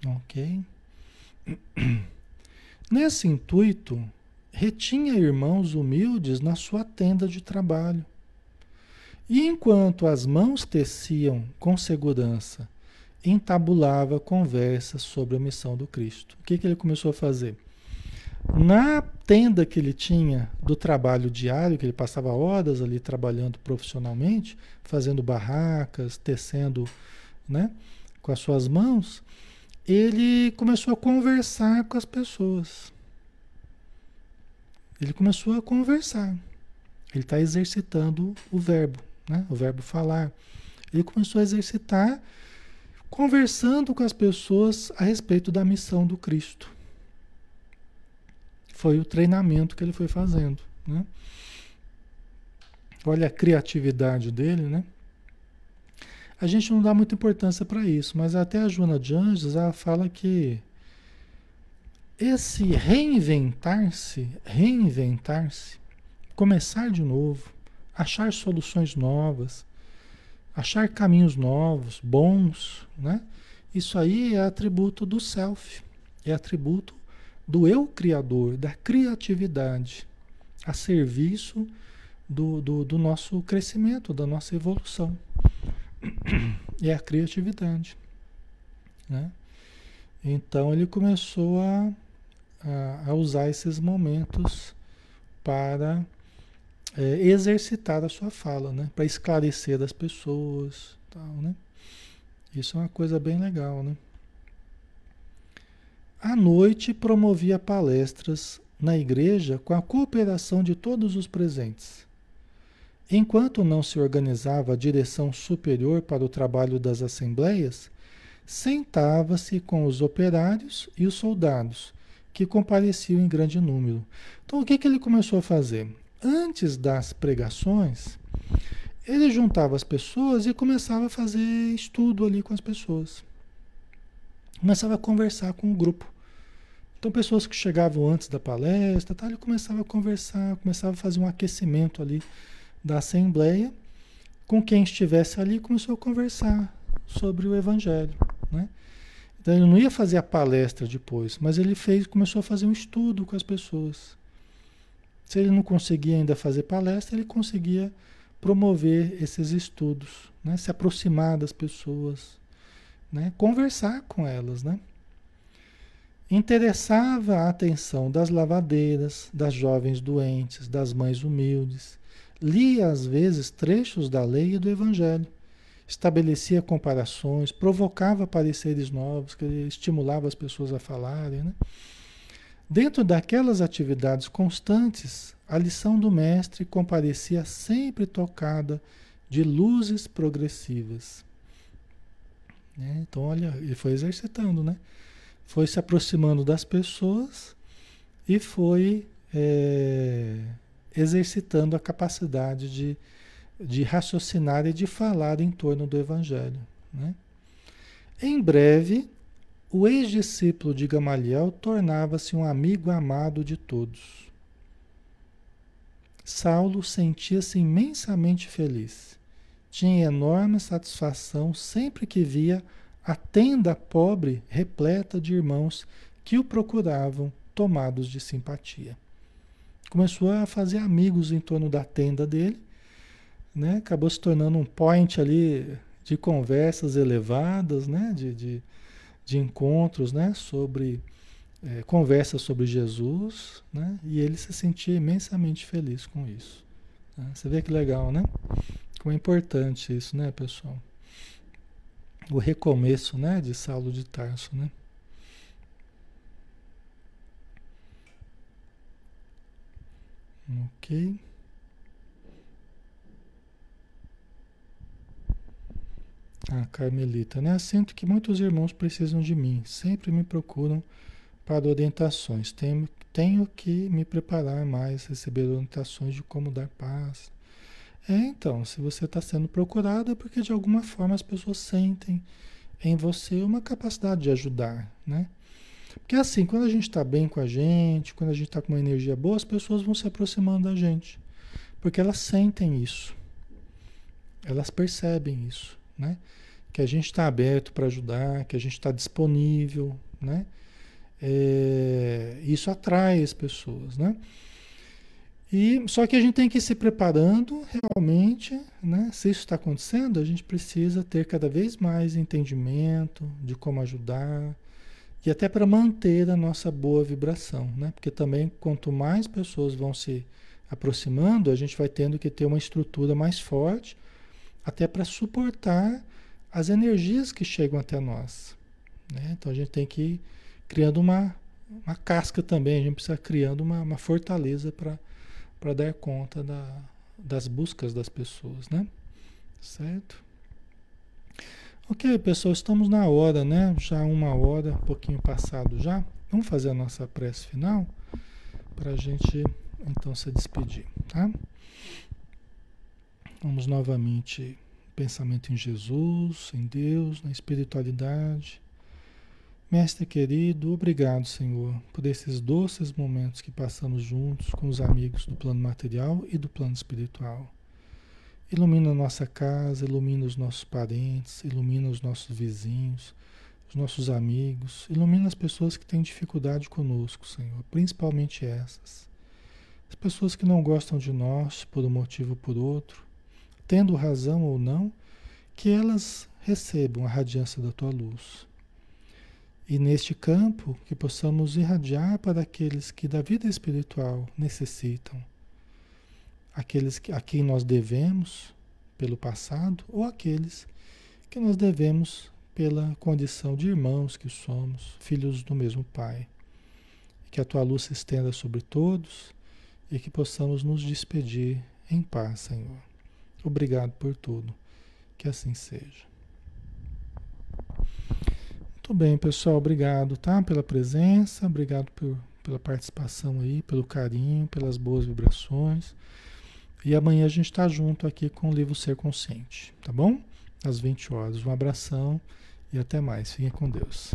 Ok. <clears throat> Nesse intuito, retinha irmãos humildes na sua tenda de trabalho. E enquanto as mãos teciam com segurança, entabulava conversas sobre a missão do Cristo. O que, que ele começou a fazer? Na tenda que ele tinha do trabalho diário, que ele passava horas ali trabalhando profissionalmente, fazendo barracas, tecendo né, com as suas mãos, ele começou a conversar com as pessoas. Ele começou a conversar. Ele está exercitando o verbo, né? o verbo falar. Ele começou a exercitar conversando com as pessoas a respeito da missão do Cristo. Foi o treinamento que ele foi fazendo. Né? Olha a criatividade dele, né? A gente não dá muita importância para isso, mas até a Joana de Anjos ela fala que esse reinventar-se, reinventar-se, começar de novo, achar soluções novas, achar caminhos novos, bons, né? Isso aí é atributo do self, é atributo do eu criador, da criatividade, a serviço do, do, do nosso crescimento, da nossa evolução. <clears throat> É a criatividade, né? Então ele começou a a, a usar esses momentos para é, exercitar a sua fala, né? Para esclarecer as pessoas, tal, né? Isso é uma coisa bem legal, né? À noite promovia palestras na igreja com a cooperação de todos os presentes. Enquanto não se organizava a direção superior para o trabalho das assembleias, sentava-se com os operários e os soldados que compareciam em grande número. Então, o que, que ele começou a fazer? Antes das pregações, ele juntava as pessoas e começava a fazer estudo ali com as pessoas. Começava a conversar com o grupo. Então, pessoas que chegavam antes da palestra, tá, ele começava a conversar, começava a fazer um aquecimento ali da assembleia. Com quem estivesse ali, começou a conversar sobre o evangelho, né? Então ele não ia fazer a palestra depois, mas ele fez, começou a fazer um estudo com as pessoas. Se ele não conseguia ainda fazer palestra, ele conseguia promover esses estudos, né? se aproximar das pessoas, né? conversar com elas. Né? Interessava a atenção das lavadeiras, das jovens doentes, das mães humildes. Lia às vezes trechos da lei e do evangelho estabelecia comparações, provocava pareceres novos, que estimulava as pessoas a falarem. Né? Dentro daquelas atividades constantes, a lição do mestre comparecia sempre tocada de luzes progressivas. Né? Então, olha, ele foi exercitando, né? Foi se aproximando das pessoas e foi é, exercitando a capacidade de de raciocinar e de falar em torno do Evangelho. Né? Em breve, o ex-discípulo de Gamaliel tornava-se um amigo amado de todos. Saulo sentia-se imensamente feliz. Tinha enorme satisfação sempre que via a tenda pobre repleta de irmãos que o procuravam, tomados de simpatia. Começou a fazer amigos em torno da tenda dele né, acabou se tornando um point ali de conversas elevadas, né, de, de, de encontros, né, sobre é, conversas sobre Jesus, né, e ele se sentia imensamente feliz com isso. Né? Você vê que legal, né? Como é importante isso, né, pessoal? o recomeço, né, de Saulo de Tarso, né? Ok. A Carmelita, né? Sinto que muitos irmãos precisam de mim, sempre me procuram para orientações. Tenho, tenho que me preparar mais, receber orientações de como dar paz. É, então, se você está sendo procurado é porque de alguma forma as pessoas sentem em você uma capacidade de ajudar, né? Porque assim, quando a gente está bem com a gente, quando a gente está com uma energia boa, as pessoas vão se aproximando da gente. Porque elas sentem isso. Elas percebem isso, né? Que a gente está aberto para ajudar, que a gente está disponível, né? É, isso atrai as pessoas, né? E só que a gente tem que ir se preparando realmente, né? Se isso está acontecendo, a gente precisa ter cada vez mais entendimento de como ajudar e até para manter a nossa boa vibração, né? Porque também quanto mais pessoas vão se aproximando, a gente vai tendo que ter uma estrutura mais forte até para suportar as energias que chegam até nós. Né? Então a gente tem que ir criando uma, uma casca também, a gente precisa criando uma, uma fortaleza para dar conta da, das buscas das pessoas, né? Certo? Ok, pessoal, estamos na hora, né? Já uma hora, um pouquinho passado já. Vamos fazer a nossa prece final para a gente então se despedir, tá? Vamos novamente pensamento em Jesus, em Deus, na espiritualidade Mestre querido, obrigado, Senhor, por esses doces momentos que passamos juntos com os amigos do plano material e do plano espiritual. Ilumina nossa casa, ilumina os nossos parentes, ilumina os nossos vizinhos, os nossos amigos, ilumina as pessoas que têm dificuldade conosco, Senhor, principalmente essas. As pessoas que não gostam de nós por um motivo ou por outro, tendo razão ou não, que elas recebam a radiância da tua luz e neste campo, que possamos irradiar para aqueles que da vida espiritual necessitam, aqueles a quem nós devemos pelo passado ou aqueles que nós devemos pela condição de irmãos que somos, filhos do mesmo Pai. Que a tua luz se estenda sobre todos e que possamos nos despedir em paz, Senhor. Obrigado por tudo. Que assim seja. Tudo bem, pessoal. Obrigado, tá? Pela presença, obrigado por, pela participação aí, pelo carinho, pelas boas vibrações. E amanhã a gente está junto aqui com o livro Ser Consciente, tá bom? Às 20 horas. Um abração e até mais. Fiquem com Deus.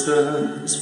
todas